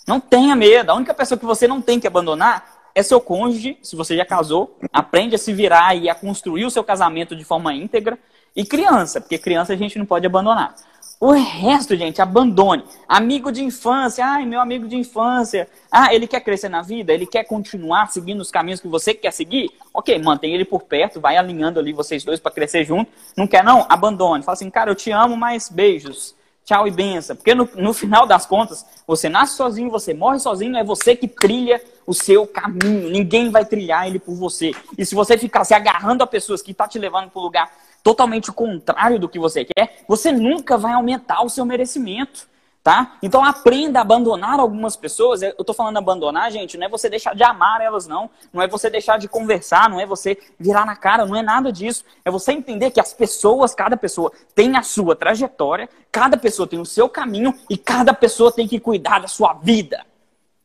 Não tenha medo. A única pessoa que você não tem que abandonar é seu cônjuge, se você já casou. Aprende a se virar e a construir o seu casamento de forma íntegra. E criança, porque criança a gente não pode abandonar. O resto, gente, abandone. Amigo de infância, ai, meu amigo de infância. Ah, ele quer crescer na vida? Ele quer continuar seguindo os caminhos que você quer seguir? Ok, mantém ele por perto, vai alinhando ali vocês dois para crescer junto. Não quer não? Abandone. Fala assim, cara, eu te amo, mas beijos. Tchau e benção. Porque no, no final das contas, você nasce sozinho, você morre sozinho, é você que trilha o seu caminho. Ninguém vai trilhar ele por você. E se você ficar se agarrando a pessoas que tá te levando para o lugar totalmente contrário do que você quer, você nunca vai aumentar o seu merecimento. Tá? Então aprenda a abandonar algumas pessoas. Eu estou falando abandonar, gente, não é você deixar de amar elas, não. Não é você deixar de conversar, não é você virar na cara, não é nada disso. É você entender que as pessoas, cada pessoa tem a sua trajetória, cada pessoa tem o seu caminho e cada pessoa tem que cuidar da sua vida.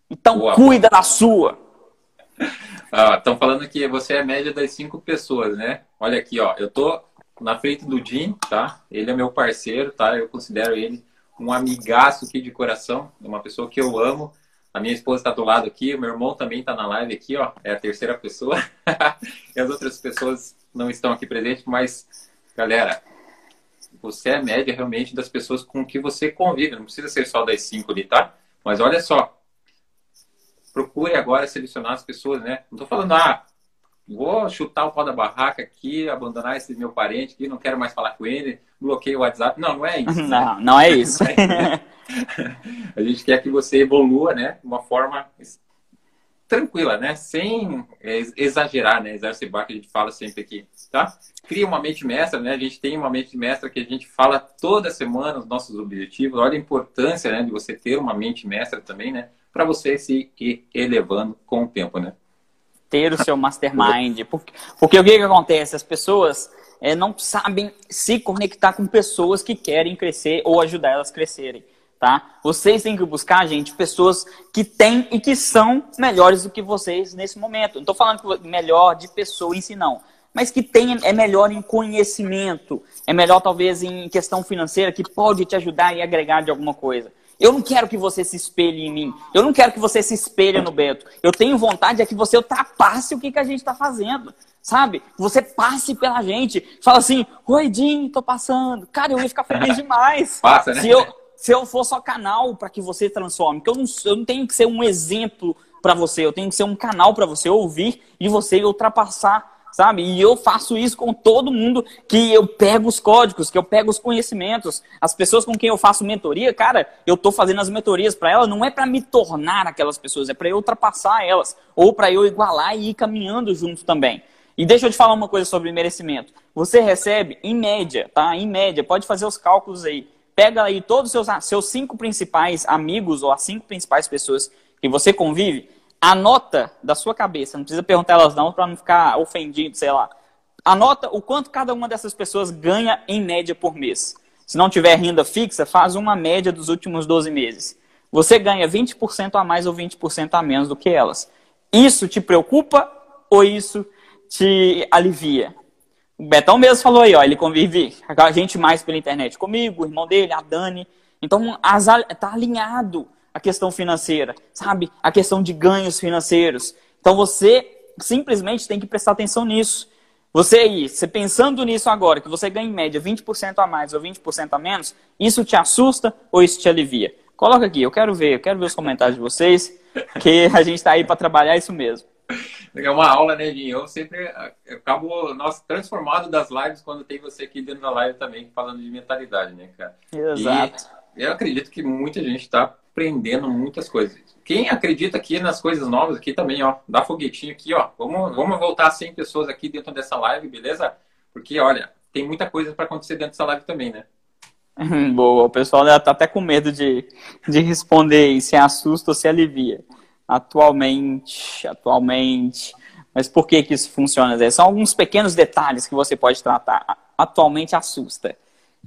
Então Boa. cuida da sua. Estão ah, falando que você é a média das cinco pessoas, né? Olha aqui, ó. Eu tô na frente do Jim, tá? Ele é meu parceiro, tá? Eu considero ele um amigaço aqui de coração, uma pessoa que eu amo. A minha esposa está do lado aqui, o meu irmão também está na live aqui, ó. É a terceira pessoa. e as outras pessoas não estão aqui presentes, mas, galera, você é média realmente das pessoas com que você convive. Não precisa ser só das cinco ali, tá? Mas olha só. Procure agora selecionar as pessoas, né? Não estou falando, ah, vou chutar o pau da barraca aqui, abandonar esse meu parente aqui, não quero mais falar com ele, bloqueei o WhatsApp. Não, não é isso. Né? Não, não é isso. a gente quer que você evolua, né? De uma forma tranquila, né? Sem exagerar, né? Exacerbar que a gente fala sempre aqui, tá? Cria uma mente mestra, né? A gente tem uma mente mestra que a gente fala toda semana os nossos objetivos. Olha a importância, né, de você ter uma mente mestra também, né? Para você se ir elevando com o tempo, né? ter o seu mastermind. Porque, porque o que, que acontece? As pessoas é, não sabem se conectar com pessoas que querem crescer ou ajudar elas a crescerem. Tá? Vocês têm que buscar, gente, pessoas que têm e que são melhores do que vocês nesse momento. Não estou falando melhor de pessoa em si, não. Mas que tem, é melhor em conhecimento, é melhor talvez em questão financeira, que pode te ajudar e agregar de alguma coisa. Eu não quero que você se espelhe em mim. Eu não quero que você se espelhe no Beto. Eu tenho vontade é que você ultrapasse o que, que a gente está fazendo. Sabe? Você passe pela gente. Fala assim, oi, Jim, tô passando. Cara, eu ia ficar feliz demais. Passa, né? Se eu, se eu for só canal para que você transforme. Porque eu não, eu não tenho que ser um exemplo para você. Eu tenho que ser um canal para você ouvir e você ultrapassar sabe? E eu faço isso com todo mundo que eu pego os códigos, que eu pego os conhecimentos. As pessoas com quem eu faço mentoria, cara, eu tô fazendo as mentorias para elas, não é para me tornar aquelas pessoas, é para eu ultrapassar elas, ou para eu igualar e ir caminhando junto também. E deixa eu te falar uma coisa sobre merecimento. Você recebe, em média, tá? Em média, pode fazer os cálculos aí. Pega aí todos os seus, seus cinco principais amigos ou as cinco principais pessoas que você convive, anota da sua cabeça, não precisa perguntar elas não para não ficar ofendido, sei lá. Anota o quanto cada uma dessas pessoas ganha em média por mês. Se não tiver renda fixa, faz uma média dos últimos 12 meses. Você ganha 20% a mais ou 20% a menos do que elas. Isso te preocupa ou isso te alivia? O Betão mesmo falou aí, ó, ele convive a gente mais pela internet comigo, o irmão dele, a Dani. Então, está alinhado a questão financeira, sabe? A questão de ganhos financeiros. Então você simplesmente tem que prestar atenção nisso. Você aí, você pensando nisso agora, que você ganha em média 20% a mais ou 20% a menos, isso te assusta ou isso te alivia? Coloca aqui, eu quero ver, eu quero ver os comentários de vocês, que a gente está aí para trabalhar isso mesmo. É uma aula, né, Dinho? Eu sempre eu acabo nossa, transformado das lives quando tem você aqui dentro da live também, falando de mentalidade, né, cara? Exato. E eu acredito que muita gente está aprendendo muitas coisas. Quem acredita aqui nas coisas novas aqui também, ó, dá foguetinho aqui, ó. Vamos, vamos voltar a 100 pessoas aqui dentro dessa live, beleza? Porque, olha, tem muita coisa para acontecer dentro dessa live também, né? Boa, o pessoal já tá até com medo de, de responder se assusta ou se alivia. Atualmente, atualmente. Mas por que que isso funciona? São alguns pequenos detalhes que você pode tratar. Atualmente assusta.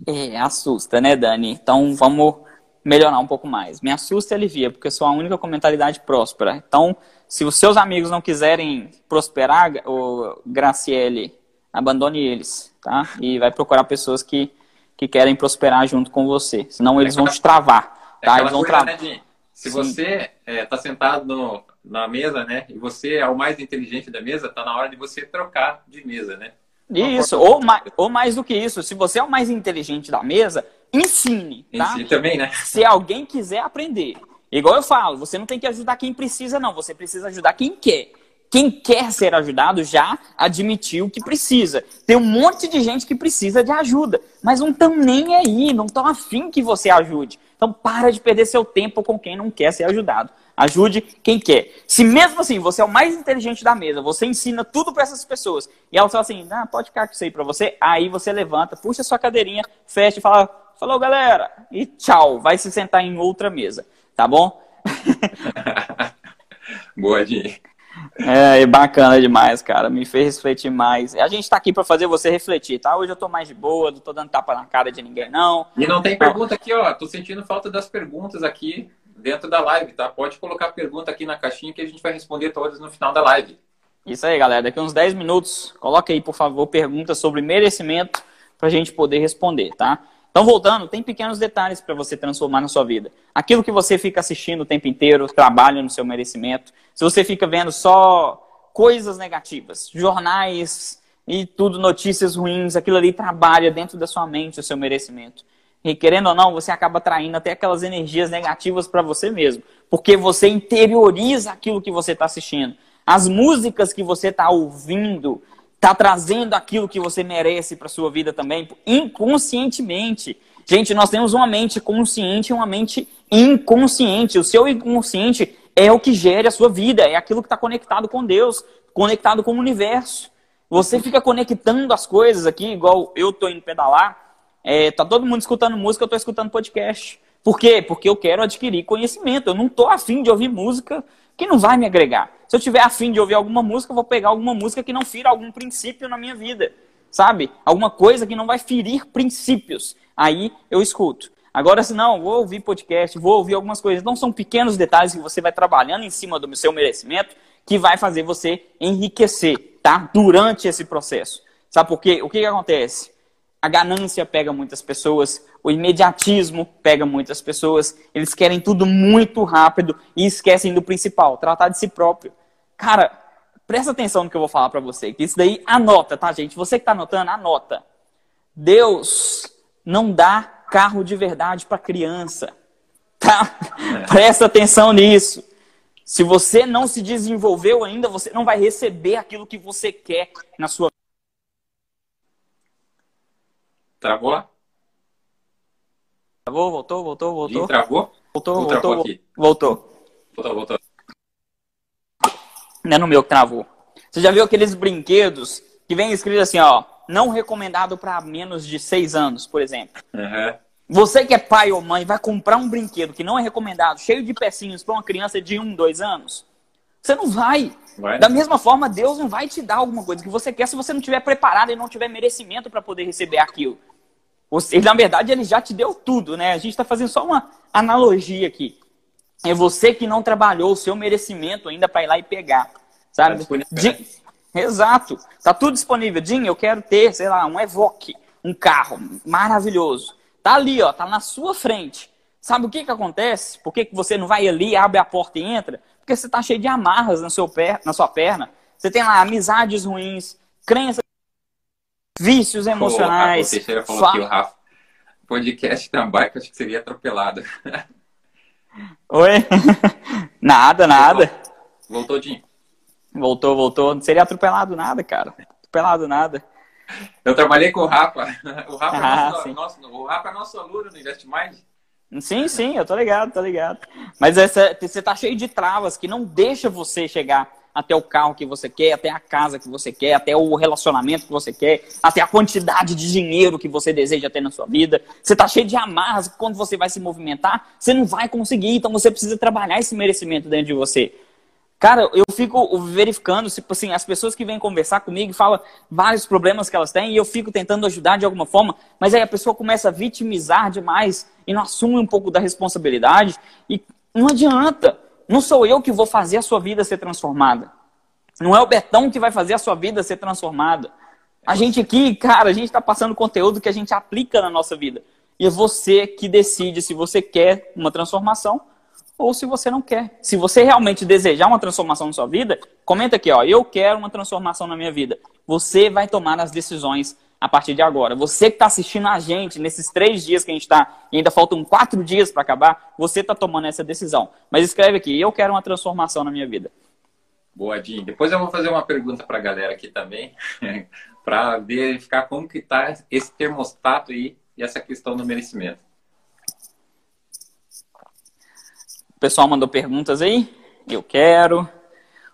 É, assusta, né, Dani? Então vamos melhorar um pouco mais. Me assusta e alivia, porque eu sou a única com mentalidade próspera. Então, se os seus amigos não quiserem prosperar, o Graciele, abandone eles, tá? E vai procurar pessoas que, que querem prosperar junto com você. Senão eles vão te travar. É tá? Eles vão travar. Né, Se Sim. você está é, tá sentado no, na mesa, né? E você é o mais inteligente da mesa, tá na hora de você trocar de mesa, né? Isso, ou mais, ou mais do que isso. Se você é o mais inteligente da mesa, ensine. Tá? Ensine também, né? Se alguém quiser aprender. Igual eu falo, você não tem que ajudar quem precisa, não. Você precisa ajudar quem quer. Quem quer ser ajudado já admitiu que precisa. Tem um monte de gente que precisa de ajuda, mas não estão nem aí, não estão afim que você ajude. Então para de perder seu tempo com quem não quer ser ajudado. Ajude quem quer. Se mesmo assim você é o mais inteligente da mesa, você ensina tudo para essas pessoas e elas falam assim, ah, pode ficar com isso aí para você, aí você levanta, puxa sua cadeirinha, fecha e fala, falou galera, e tchau, vai se sentar em outra mesa, tá bom? Boa, Dinho. É, bacana demais, cara. Me fez refletir mais. A gente tá aqui para fazer você refletir, tá? Hoje eu tô mais de boa, não tô dando tapa na cara de ninguém, não. E não tem pergunta aqui, ó. Tô sentindo falta das perguntas aqui dentro da live, tá? Pode colocar pergunta aqui na caixinha que a gente vai responder todas no final da live. Isso aí, galera. Daqui uns 10 minutos, coloque aí, por favor, perguntas sobre merecimento pra gente poder responder, tá? Então, voltando, tem pequenos detalhes para você transformar na sua vida. Aquilo que você fica assistindo o tempo inteiro, trabalha no seu merecimento. Se você fica vendo só coisas negativas, jornais e tudo, notícias ruins, aquilo ali trabalha dentro da sua mente o seu merecimento. E querendo ou não, você acaba traindo até aquelas energias negativas para você mesmo. Porque você interioriza aquilo que você está assistindo. As músicas que você está ouvindo, está trazendo aquilo que você merece para sua vida também, inconscientemente. Gente, nós temos uma mente consciente e uma mente inconsciente. O seu inconsciente é o que gera a sua vida, é aquilo que está conectado com Deus, conectado com o universo. Você fica conectando as coisas aqui, igual eu estou indo pedalar, é, tá todo mundo escutando música, eu estou escutando podcast. Por quê? Porque eu quero adquirir conhecimento. Eu não estou afim de ouvir música que não vai me agregar. Se eu tiver afim de ouvir alguma música, eu vou pegar alguma música que não fira algum princípio na minha vida. Sabe? Alguma coisa que não vai ferir princípios. Aí eu escuto. Agora, se não, vou ouvir podcast, vou ouvir algumas coisas. Então, são pequenos detalhes que você vai trabalhando em cima do seu merecimento que vai fazer você enriquecer, tá? Durante esse processo. Sabe por quê? O que, que acontece? A ganância pega muitas pessoas, o imediatismo pega muitas pessoas, eles querem tudo muito rápido e esquecem do principal, tratar de si próprio. Cara, presta atenção no que eu vou falar para você, que isso daí anota, tá, gente? Você que tá anotando, anota. Deus não dá carro de verdade para criança. Tá? Presta atenção nisso. Se você não se desenvolveu ainda, você não vai receber aquilo que você quer na sua Travou? Travou, voltou, voltou, voltou. Ih, travou? Voltou, voltou, voltou. Aqui. Voltou. Voltou, voltou. Não é no meu que travou. Você já viu aqueles brinquedos que vem escrito assim, ó, não recomendado para menos de seis anos, por exemplo. Uhum. Você que é pai ou mãe vai comprar um brinquedo que não é recomendado, cheio de pecinhos para uma criança de um, dois anos? Você não vai. vai. Da mesma forma, Deus não vai te dar alguma coisa que você quer se você não tiver preparado e não tiver merecimento para poder receber aquilo. Ele, na verdade, ele já te deu tudo, né? A gente está fazendo só uma analogia aqui. É você que não trabalhou o seu merecimento ainda para ir lá e pegar. Sabe? Tá. Exato. Tá tudo disponível. Jim, eu quero ter, sei lá, um Evoque, um carro maravilhoso. Tá ali, ó, tá na sua frente. Sabe o que que acontece? Por que, que você não vai ali, abre a porta e entra? Porque você está cheio de amarras no seu per... na sua perna. Você tem lá amizades ruins, crenças, vícios emocionais. Oh, Teixeira falou aqui, o Rafa. Podcast bike, acho que seria atropelado. Oi? nada, nada. Voltou, Jim. Voltou, voltou. Não seria atropelado nada, cara. Atropelado nada. Eu trabalhei com o Rafa. O Rafa, é ah, é, nosso, nosso, o Rafa é nosso aluno no InvestMind. Sim, sim, eu tô ligado, tô ligado. Mas essa, você tá cheio de travas que não deixa você chegar até o carro que você quer, até a casa que você quer, até o relacionamento que você quer, até a quantidade de dinheiro que você deseja ter na sua vida. Você tá cheio de amarras quando você vai se movimentar, você não vai conseguir, então você precisa trabalhar esse merecimento dentro de você. Cara, eu fico verificando, tipo assim, as pessoas que vêm conversar comigo falam vários problemas que elas têm e eu fico tentando ajudar de alguma forma, mas aí a pessoa começa a vitimizar demais e não assume um pouco da responsabilidade e não adianta. Não sou eu que vou fazer a sua vida ser transformada. Não é o Betão que vai fazer a sua vida ser transformada. A gente aqui, cara, a gente está passando conteúdo que a gente aplica na nossa vida. E é você que decide se você quer uma transformação ou se você não quer. Se você realmente desejar uma transformação na sua vida, comenta aqui, ó, eu quero uma transformação na minha vida. Você vai tomar as decisões a partir de agora. Você que está assistindo a gente nesses três dias que a gente está, e ainda faltam quatro dias para acabar, você está tomando essa decisão. Mas escreve aqui, eu quero uma transformação na minha vida. Boa, Jim. Depois eu vou fazer uma pergunta para a galera aqui também, para verificar como que está esse termostato aí e essa questão do merecimento. O pessoal mandou perguntas aí. Eu quero.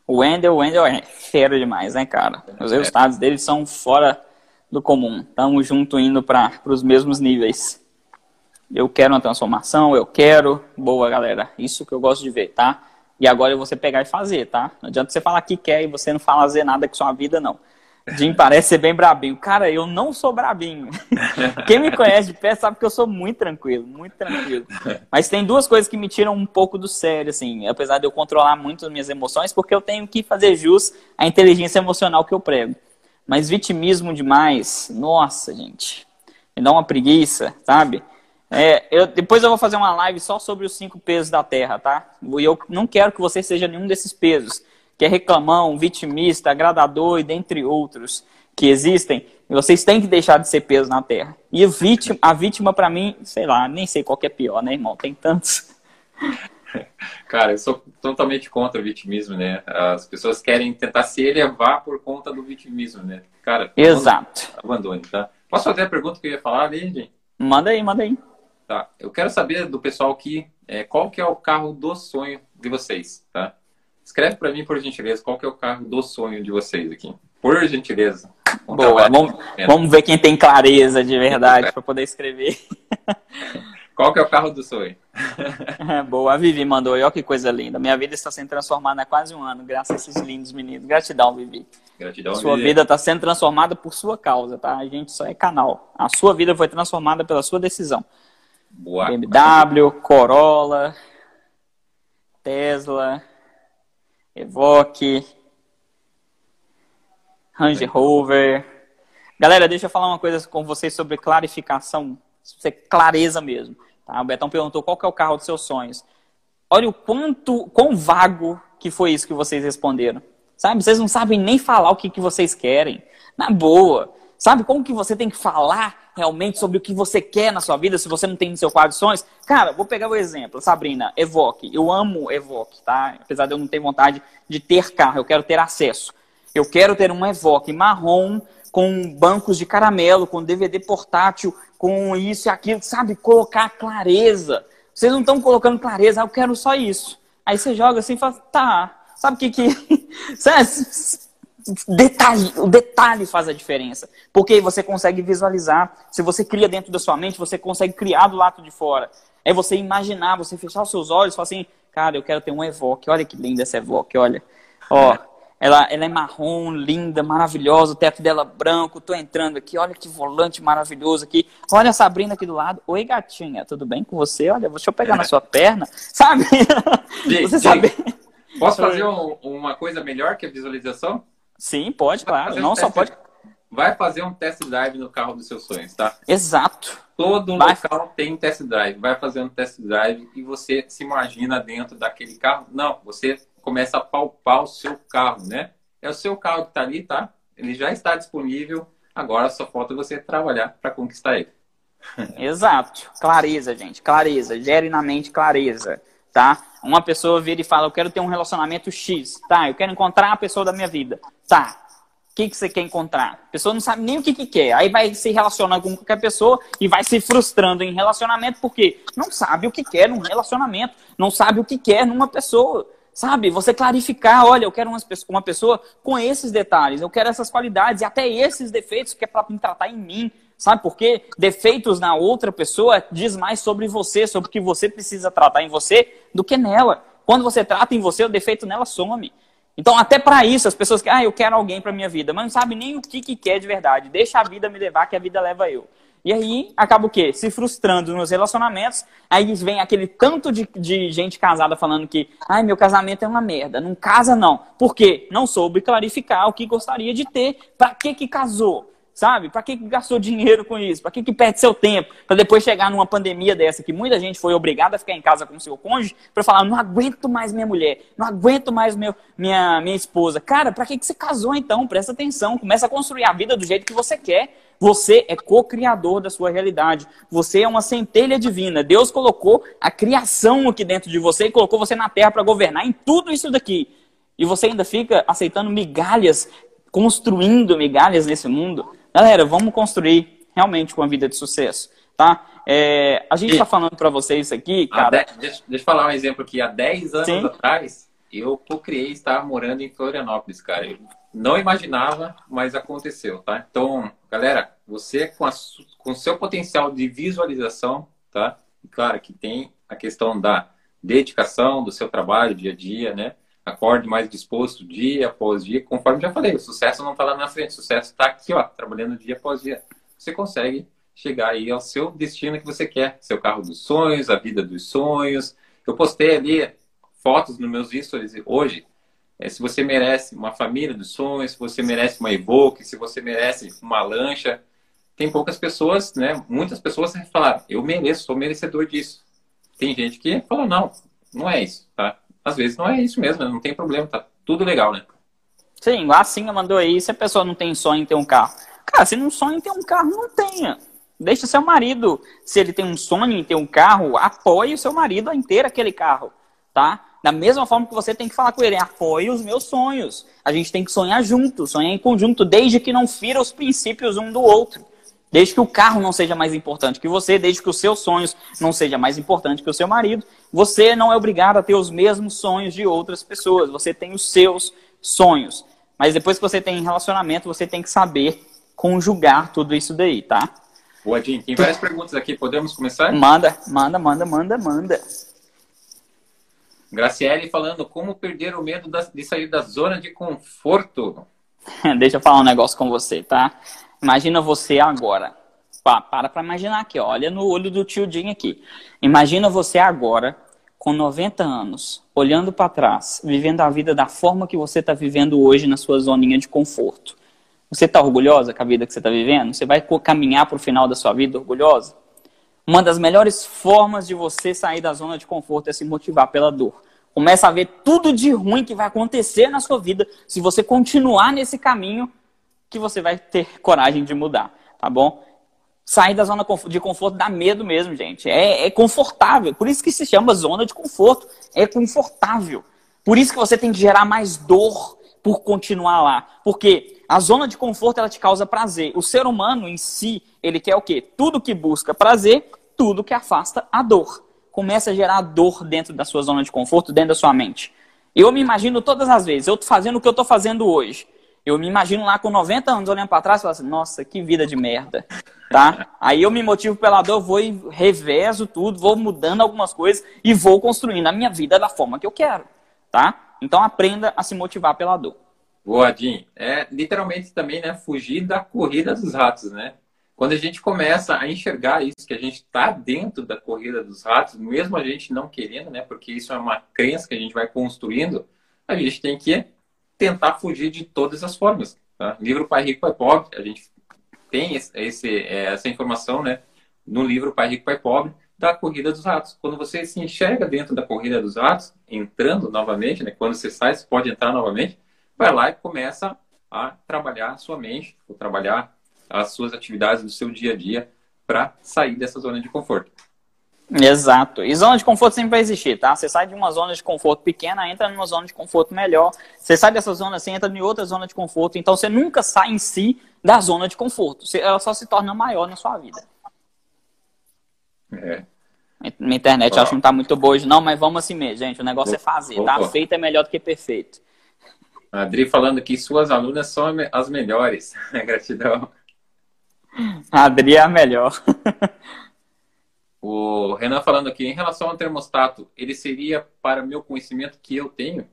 O Wendel, o Wendel é fera demais, né, cara? Os resultados dele são fora do comum. Estamos junto indo para os mesmos níveis. Eu quero uma transformação, eu quero. Boa, galera. Isso que eu gosto de ver, tá? E agora é você pegar e fazer, tá? Não adianta você falar que quer e você não fazer nada com sua vida, não. Jim parece ser bem brabinho. Cara, eu não sou brabinho. Quem me conhece de pé sabe que eu sou muito tranquilo, muito tranquilo. Mas tem duas coisas que me tiram um pouco do sério, assim, apesar de eu controlar muito as minhas emoções, porque eu tenho que fazer jus à inteligência emocional que eu prego. Mas vitimismo demais, nossa, gente, me dá uma preguiça, sabe? É, eu, depois eu vou fazer uma live só sobre os cinco pesos da Terra, tá? E eu não quero que você seja nenhum desses pesos que é reclamão, vitimista, agradador e dentre outros que existem, vocês têm que deixar de ser peso na Terra. E a vítima, a vítima para mim, sei lá, nem sei qual é pior, né, irmão? Tem tantos. Cara, eu sou totalmente contra o vitimismo, né? As pessoas querem tentar se elevar por conta do vitimismo, né? Cara, exato. Abandone, tá? Posso fazer a pergunta que eu ia falar ali, gente? Manda aí, manda aí. Tá. Eu quero saber do pessoal aqui é, qual que é o carro do sonho de vocês, tá? Escreve para mim, por gentileza, qual que é o carro do sonho de vocês aqui. Por gentileza. Boa, vamos, vamos ver quem tem clareza de verdade para poder escrever. Qual que é o carro do sonho? Boa, a Vivi mandou. Olha que coisa linda. Minha vida está sendo transformada há quase um ano, graças a esses lindos meninos. Gratidão, Vivi. Gratidão, Sua Vivi. vida está sendo transformada por sua causa, tá? A gente só é canal. A sua vida foi transformada pela sua decisão. Boa. BMW, Corolla, Tesla, Evoque, Range Rover. Galera, deixa eu falar uma coisa com vocês sobre clarificação, sobre clareza mesmo. Tá? O Betão perguntou qual que é o carro dos seus sonhos. Olha o quanto, quão vago que foi isso que vocês responderam. Sabe? Vocês não sabem nem falar o que, que vocês querem. Na boa. Sabe como que você tem que falar realmente sobre o que você quer na sua vida, se você não tem no seu quadro de sonhos? Cara, vou pegar o exemplo, Sabrina, Evoque. Eu amo Evoque, tá? Apesar de eu não ter vontade de ter carro, eu quero ter acesso. Eu quero ter um Evoque marrom com bancos de caramelo, com DVD portátil, com isso e aquilo, sabe? Colocar clareza. Vocês não estão colocando clareza, ah, eu quero só isso. Aí você joga assim e fala, tá. Sabe o que que. Detalhe, o detalhe faz a diferença. Porque você consegue visualizar. Se você cria dentro da sua mente, você consegue criar do lado de fora. É você imaginar, você fechar os seus olhos e falar assim, cara, eu quero ter um Evoque. Olha que linda essa Evoque, olha. Ó, ela, ela é marrom, linda, maravilhosa, o teto dela branco. Tô entrando aqui, olha que volante maravilhoso aqui. Olha a Sabrina aqui do lado. Oi, gatinha, tudo bem com você? Olha, deixa eu pegar na sua perna. Sabe? Sim, você sim. sabe. Posso fazer um, uma coisa melhor que a visualização? Sim, pode, claro. Não um só pode. Vai fazer um test drive no carro dos seus sonhos, tá? Exato. Todo Vai... local tem test drive. Vai fazer um test drive e você se imagina dentro daquele carro. Não, você começa a palpar o seu carro, né? É o seu carro que está ali, tá? Ele já está disponível. Agora só falta você trabalhar para conquistar ele. Exato. Clareza, gente. Clareza. Gere na mente clareza tá? Uma pessoa vira e fala, eu quero ter um relacionamento X, tá? Eu quero encontrar a pessoa da minha vida, tá? O que, que você quer encontrar? A pessoa não sabe nem o que, que quer. Aí vai se relacionar com qualquer pessoa e vai se frustrando em relacionamento porque não sabe o que quer num relacionamento, não sabe o que quer numa pessoa. Sabe? Você clarificar, olha, eu quero uma pessoa com esses detalhes, eu quero essas qualidades e até esses defeitos que é para me tratar em mim, Sabe por quê? Defeitos na outra pessoa diz mais sobre você, sobre o que você precisa tratar em você, do que nela. Quando você trata em você, o defeito nela some. Então, até para isso, as pessoas que, ah, eu quero alguém para minha vida, mas não sabe nem o que, que quer de verdade. Deixa a vida me levar, que a vida leva eu. E aí, acaba o quê? Se frustrando nos relacionamentos. Aí vem aquele tanto de, de gente casada falando que, ai, meu casamento é uma merda. Não casa, não. Por quê? Não soube clarificar o que gostaria de ter. Para que que casou? Sabe? Para que, que gastou dinheiro com isso? Para que, que perde seu tempo? Para depois chegar numa pandemia dessa que muita gente foi obrigada a ficar em casa com seu cônjuge para falar: não aguento mais minha mulher, não aguento mais meu, minha, minha esposa. Cara, para que, que você casou então? Presta atenção, começa a construir a vida do jeito que você quer. Você é co-criador da sua realidade. Você é uma centelha divina. Deus colocou a criação aqui dentro de você e colocou você na terra para governar em tudo isso daqui. E você ainda fica aceitando migalhas, construindo migalhas nesse mundo. Galera, vamos construir realmente uma vida de sucesso, tá? É, a gente está falando para vocês aqui, cara. Dez, deixa, deixa, eu falar um exemplo aqui. Há 10 anos Sim. atrás, eu criei estar morando em Florianópolis, cara. Eu não imaginava, mas aconteceu, tá? Então, galera, você com, a, com seu potencial de visualização, tá? E claro que tem a questão da dedicação do seu trabalho dia a dia, né? acorde mais disposto dia após dia, conforme já falei, o sucesso não está lá na frente, o sucesso está aqui, ó, trabalhando dia após dia. Você consegue chegar aí ao seu destino que você quer, seu carro dos sonhos, a vida dos sonhos. Eu postei ali fotos nos meus stories hoje. É, se você merece uma família dos sonhos, se você merece uma Evoque, se você merece uma lancha. Tem poucas pessoas, né? Muitas pessoas falaram, eu mereço, sou merecedor disso. Tem gente que falou, não, não é isso, tá? às vezes não é isso mesmo, não tem problema, tá tudo legal, né? Sim, a Singa mandou aí, se a pessoa não tem sonho em ter um carro. Cara, se não sonha em ter um carro, não tenha. Deixa seu marido, se ele tem um sonho em ter um carro, apoie o seu marido a ter aquele carro, tá? Da mesma forma que você tem que falar com ele, apoie os meus sonhos. A gente tem que sonhar junto, sonhar em conjunto, desde que não fira os princípios um do outro. Desde que o carro não seja mais importante que você, desde que os seus sonhos não sejam mais importantes que o seu marido, você não é obrigado a ter os mesmos sonhos de outras pessoas. Você tem os seus sonhos. Mas depois que você tem relacionamento, você tem que saber conjugar tudo isso daí, tá? Boa, Jim. Tem várias perguntas aqui. Podemos começar? Manda, manda, manda, manda, manda. Graciele falando como perder o medo de sair da zona de conforto. Deixa eu falar um negócio com você, tá? Imagina você agora. Pá, para para imaginar aqui, ó. olha no olho do tio Jim aqui. Imagina você agora, com 90 anos, olhando para trás, vivendo a vida da forma que você está vivendo hoje na sua zoninha de conforto. Você está orgulhosa com a vida que você está vivendo? Você vai caminhar para o final da sua vida orgulhosa? Uma das melhores formas de você sair da zona de conforto é se motivar pela dor. Começa a ver tudo de ruim que vai acontecer na sua vida se você continuar nesse caminho que você vai ter coragem de mudar, tá bom? Sair da zona de conforto dá medo mesmo, gente. É, é confortável. Por isso que se chama zona de conforto. É confortável. Por isso que você tem que gerar mais dor por continuar lá. Porque a zona de conforto ela te causa prazer. O ser humano em si, ele quer o quê? Tudo que busca prazer, tudo que afasta a dor. Começa a gerar dor dentro da sua zona de conforto, dentro da sua mente. Eu me imagino todas as vezes, eu fazendo o que eu tô fazendo hoje. Eu me imagino lá com 90 anos olhando para trás e falando assim, nossa, que vida de merda, tá? Aí eu me motivo pela dor, vou e revezo tudo, vou mudando algumas coisas e vou construindo a minha vida da forma que eu quero, tá? Então aprenda a se motivar pela dor. Boa, Jim. É literalmente também, né, fugir da corrida dos ratos, né? Quando a gente começa a enxergar isso, que a gente está dentro da corrida dos ratos, mesmo a gente não querendo, né? Porque isso é uma crença que a gente vai construindo, a gente tem que tentar fugir de todas as formas. Tá? Livro Pai Rico, Pai Pobre, a gente tem esse, é, essa informação né, no livro Pai Rico, Pai Pobre, da corrida dos ratos. Quando você se enxerga dentro da corrida dos ratos, entrando novamente, né, quando você sai, você pode entrar novamente, vai lá e começa a trabalhar a sua mente, ou trabalhar as suas atividades do seu dia a dia para sair dessa zona de conforto. Exato. E zona de conforto sempre vai existir, tá? Você sai de uma zona de conforto pequena, entra numa zona de conforto melhor. Você sai dessa zona, você entra em outra zona de conforto. Então você nunca sai em si da zona de conforto. Ela só se torna maior na sua vida. É. Minha internet acho que não tá muito boa hoje, não, mas vamos assim mesmo, gente. O negócio é fazer, tá? Feito é melhor do que perfeito. A Adri falando que suas alunas são as melhores. Gratidão. A Adri é a melhor. O Renan falando aqui, em relação ao termostato, ele seria para meu conhecimento que eu tenho?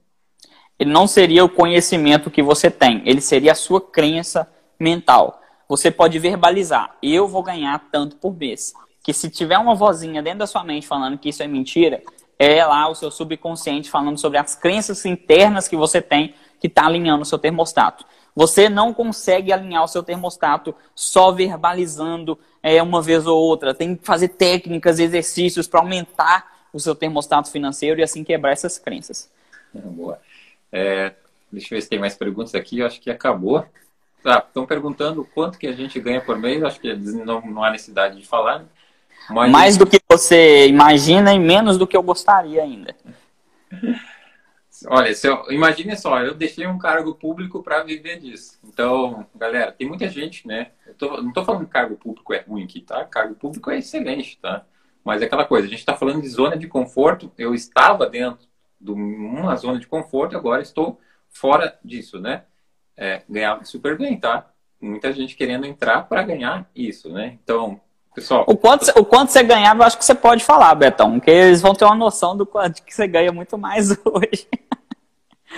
Ele não seria o conhecimento que você tem, ele seria a sua crença mental. Você pode verbalizar, eu vou ganhar tanto por mês. Que se tiver uma vozinha dentro da sua mente falando que isso é mentira, é lá o seu subconsciente falando sobre as crenças internas que você tem que está alinhando o seu termostato. Você não consegue alinhar o seu termostato só verbalizando é, uma vez ou outra. Tem que fazer técnicas, exercícios para aumentar o seu termostato financeiro e assim quebrar essas crenças. Boa. É, deixa eu ver se tem mais perguntas aqui. Eu acho que acabou. Tá, estão perguntando quanto que a gente ganha por mês. Acho que não, não há necessidade de falar. Né? Mas... Mais do que você imagina e menos do que eu gostaria ainda. Olha, se eu, imagine só, eu deixei um cargo público para viver disso. Então, galera, tem muita gente, né? Eu tô, não estou falando que cargo público é ruim aqui, tá? Cargo público é excelente, tá? Mas é aquela coisa, a gente está falando de zona de conforto. Eu estava dentro de uma zona de conforto, agora estou fora disso, né? É, ganhava super bem, tá? Muita gente querendo entrar para ganhar isso, né? Então, pessoal. O quanto, o quanto você ganhava, eu acho que você pode falar, Betão, porque eles vão ter uma noção do quanto que você ganha muito mais hoje.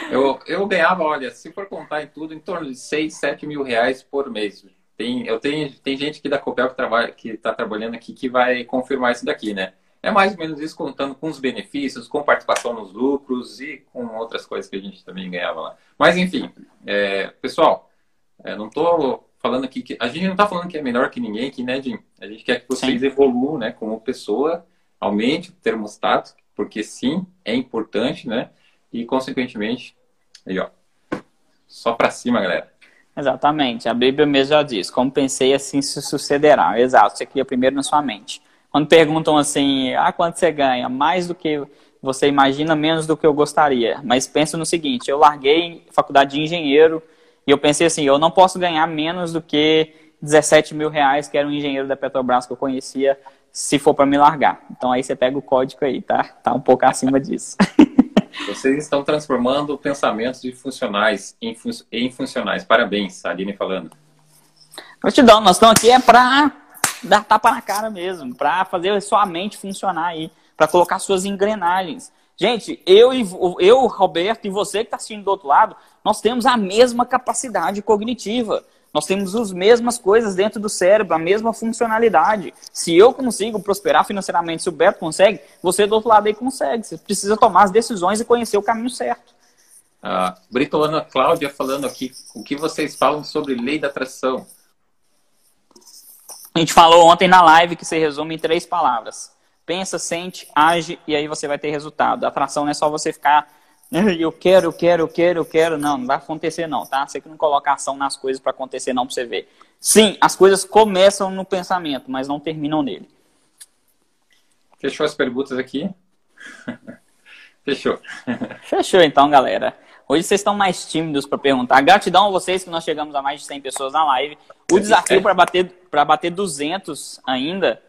Eu, eu ganhava, olha, se for contar em tudo, em torno de 6, 7 mil reais por mês. Tem, eu tenho, tem gente aqui da Copel que trabalha, que está trabalhando aqui que vai confirmar isso daqui, né? É mais ou menos isso contando com os benefícios, com participação nos lucros e com outras coisas que a gente também ganhava lá. Mas enfim, é, pessoal, é, não estou falando aqui que a gente não está falando que é melhor que ninguém aqui, né, Jim? A gente quer que vocês sim. evoluam, né, como pessoa, aumente o termostato, porque sim, é importante, né? E consequentemente, aí ó, só para cima, galera. Exatamente. A Bíblia mesmo já diz: como pensei, assim se sucederá. Exato. Você cria primeiro na sua mente. Quando perguntam assim, ah, quanto você ganha? Mais do que você imagina, menos do que eu gostaria. Mas pensa no seguinte: eu larguei faculdade de engenheiro e eu pensei assim, eu não posso ganhar menos do que 17 mil reais, que era um engenheiro da Petrobras que eu conhecia, se for para me largar. Então aí você pega o código aí, tá? Tá um pouco acima disso. Vocês estão transformando pensamentos de funcionais em, fun em funcionais. Parabéns, Aline falando. Gratidão, nós estamos aqui é para dar tapa na cara mesmo, para fazer sua mente funcionar aí, para colocar suas engrenagens. Gente, eu, eu, Roberto, e você que está assistindo do outro lado, nós temos a mesma capacidade cognitiva. Nós temos as mesmas coisas dentro do cérebro, a mesma funcionalidade. Se eu consigo prosperar financeiramente, se o Beto consegue, você do outro lado aí consegue. Você precisa tomar as decisões e conhecer o caminho certo. Ah, Brito Ana Cláudia falando aqui, o que vocês falam sobre lei da atração? A gente falou ontem na live que se resume em três palavras. Pensa, sente, age e aí você vai ter resultado. A atração não é só você ficar eu quero, eu quero, eu quero, eu quero. Não, não vai acontecer não, tá? Você que não coloca ação nas coisas para acontecer não para você ver. Sim, as coisas começam no pensamento, mas não terminam nele. Fechou as perguntas aqui? Fechou. Fechou então, galera. Hoje vocês estão mais tímidos para perguntar. Gratidão a vocês que nós chegamos a mais de 100 pessoas na live. O desafio para bater, bater 200 ainda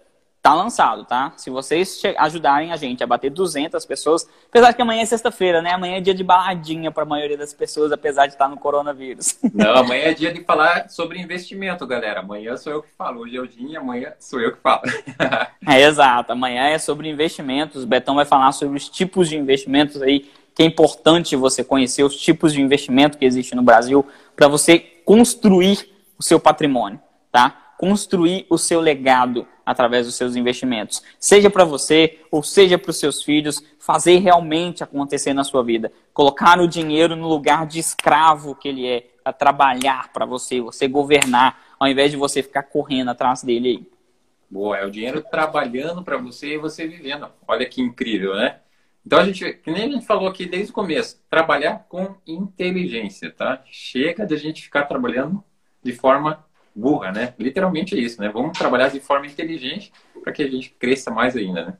tá lançado, tá? Se vocês ajudarem a gente a bater 200 pessoas, apesar que amanhã é sexta-feira, né? Amanhã é dia de baladinha para a maioria das pessoas, apesar de estar no coronavírus. Não, amanhã é dia de falar sobre investimento, galera. Amanhã sou eu que falo. Hoje é o dia, amanhã sou eu que falo. é exato. Amanhã é sobre investimentos. O Betão vai falar sobre os tipos de investimentos aí, que é importante você conhecer os tipos de investimento que existe no Brasil para você construir o seu patrimônio, tá? Construir o seu legado através dos seus investimentos. Seja para você ou seja para os seus filhos, fazer realmente acontecer na sua vida. Colocar o dinheiro no lugar de escravo que ele é, a trabalhar para você, você governar, ao invés de você ficar correndo atrás dele aí. Boa, é o dinheiro trabalhando para você e você vivendo. Olha que incrível, né? Então a gente, que nem a gente falou aqui desde o começo, trabalhar com inteligência, tá? Chega de a gente ficar trabalhando de forma burra, né? Literalmente é isso, né? Vamos trabalhar de forma inteligente para que a gente cresça mais ainda, né?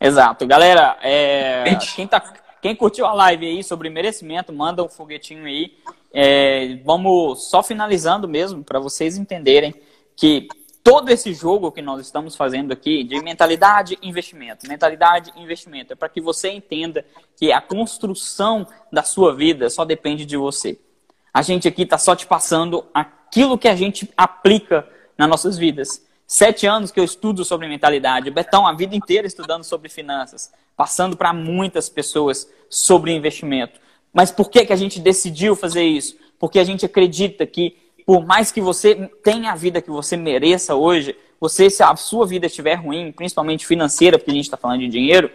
Exato. Galera, é... quem, tá... quem curtiu a live aí sobre merecimento, manda um foguetinho aí. É... Vamos só finalizando mesmo, para vocês entenderem que todo esse jogo que nós estamos fazendo aqui de mentalidade investimento, mentalidade investimento, é para que você entenda que a construção da sua vida só depende de você. A gente aqui está só te passando a aquilo que a gente aplica nas nossas vidas. Sete anos que eu estudo sobre mentalidade, Betão, a vida inteira estudando sobre finanças, passando para muitas pessoas sobre investimento. Mas por que, que a gente decidiu fazer isso? Porque a gente acredita que, por mais que você tenha a vida que você mereça hoje, você, se a sua vida estiver ruim, principalmente financeira, porque a gente está falando de dinheiro,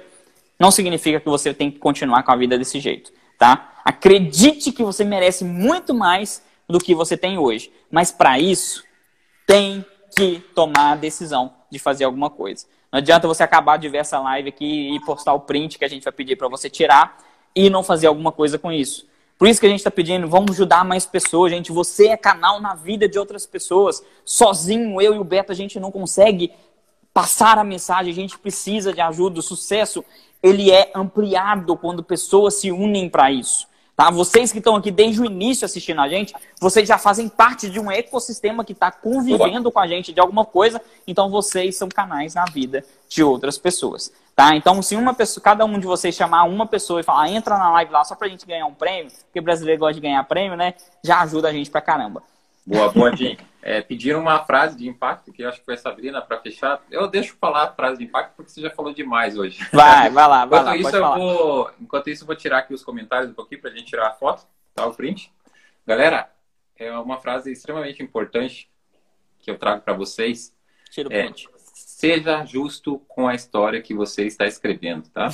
não significa que você tem que continuar com a vida desse jeito, tá? Acredite que você merece muito mais do que você tem hoje. Mas para isso, tem que tomar a decisão de fazer alguma coisa. Não adianta você acabar de ver essa live aqui e postar o print que a gente vai pedir para você tirar e não fazer alguma coisa com isso. Por isso que a gente está pedindo, vamos ajudar mais pessoas, gente. Você é canal na vida de outras pessoas. Sozinho, eu e o Beto, a gente não consegue passar a mensagem, a gente precisa de ajuda. O sucesso, ele é ampliado quando pessoas se unem para isso. Tá? Vocês que estão aqui desde o início assistindo a gente, vocês já fazem parte de um ecossistema que está convivendo com a gente de alguma coisa, então vocês são canais na vida de outras pessoas. Tá? Então, se uma pessoa, cada um de vocês chamar uma pessoa e falar, ah, entra na live lá só pra gente ganhar um prêmio, porque brasileiro gosta de ganhar prêmio, né? Já ajuda a gente pra caramba. Boa, boa. É, pediram uma frase de impacto, que eu acho que foi a Sabrina, para fechar. Eu deixo falar a frase de impacto, porque você já falou demais hoje. Vai, vai lá, vai enquanto lá. Isso, eu vou, enquanto isso, eu vou tirar aqui os comentários um pouquinho para a gente tirar a foto, tá? O print. Galera, é uma frase extremamente importante que eu trago para vocês. Tira o print. É, seja justo com a história que você está escrevendo, tá?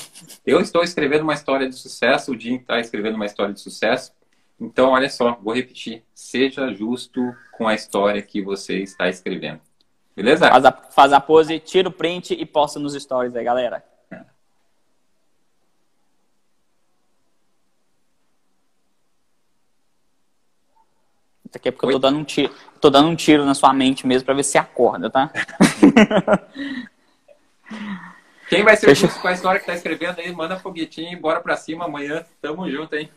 Eu estou escrevendo uma história de sucesso, o Jim está escrevendo uma história de sucesso. Então, olha só, vou repetir. Seja justo com a história que você está escrevendo. Beleza? Faz a, faz a pose, tira o print e posta nos stories aí, galera. Daqui é porque Oi? eu tô dando um tiro, tô dando um tiro na sua mente mesmo para ver se acorda, tá? Quem vai ser Deixa... justo com a história que tá escrevendo aí, manda foguetinho e bora pra cima amanhã. Tamo junto, hein?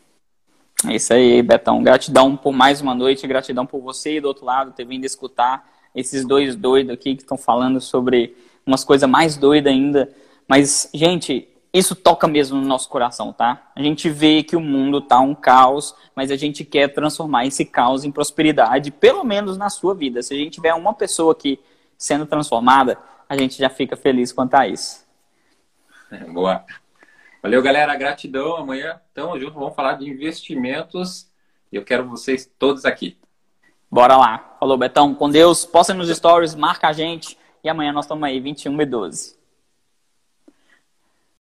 É isso aí, Betão. Gratidão por mais uma noite, gratidão por você e do outro lado ter vindo escutar esses dois doidos aqui que estão falando sobre umas coisas mais doidas ainda. Mas, gente, isso toca mesmo no nosso coração, tá? A gente vê que o mundo tá um caos, mas a gente quer transformar esse caos em prosperidade, pelo menos na sua vida. Se a gente tiver uma pessoa aqui sendo transformada, a gente já fica feliz quanto a isso. Boa. Valeu, galera. Gratidão. Amanhã tamo junto. Vamos falar de investimentos. E eu quero vocês todos aqui. Bora lá. Falou, Betão. Com Deus. Posta nos stories, marca a gente. E amanhã nós estamos aí, 21 e 12.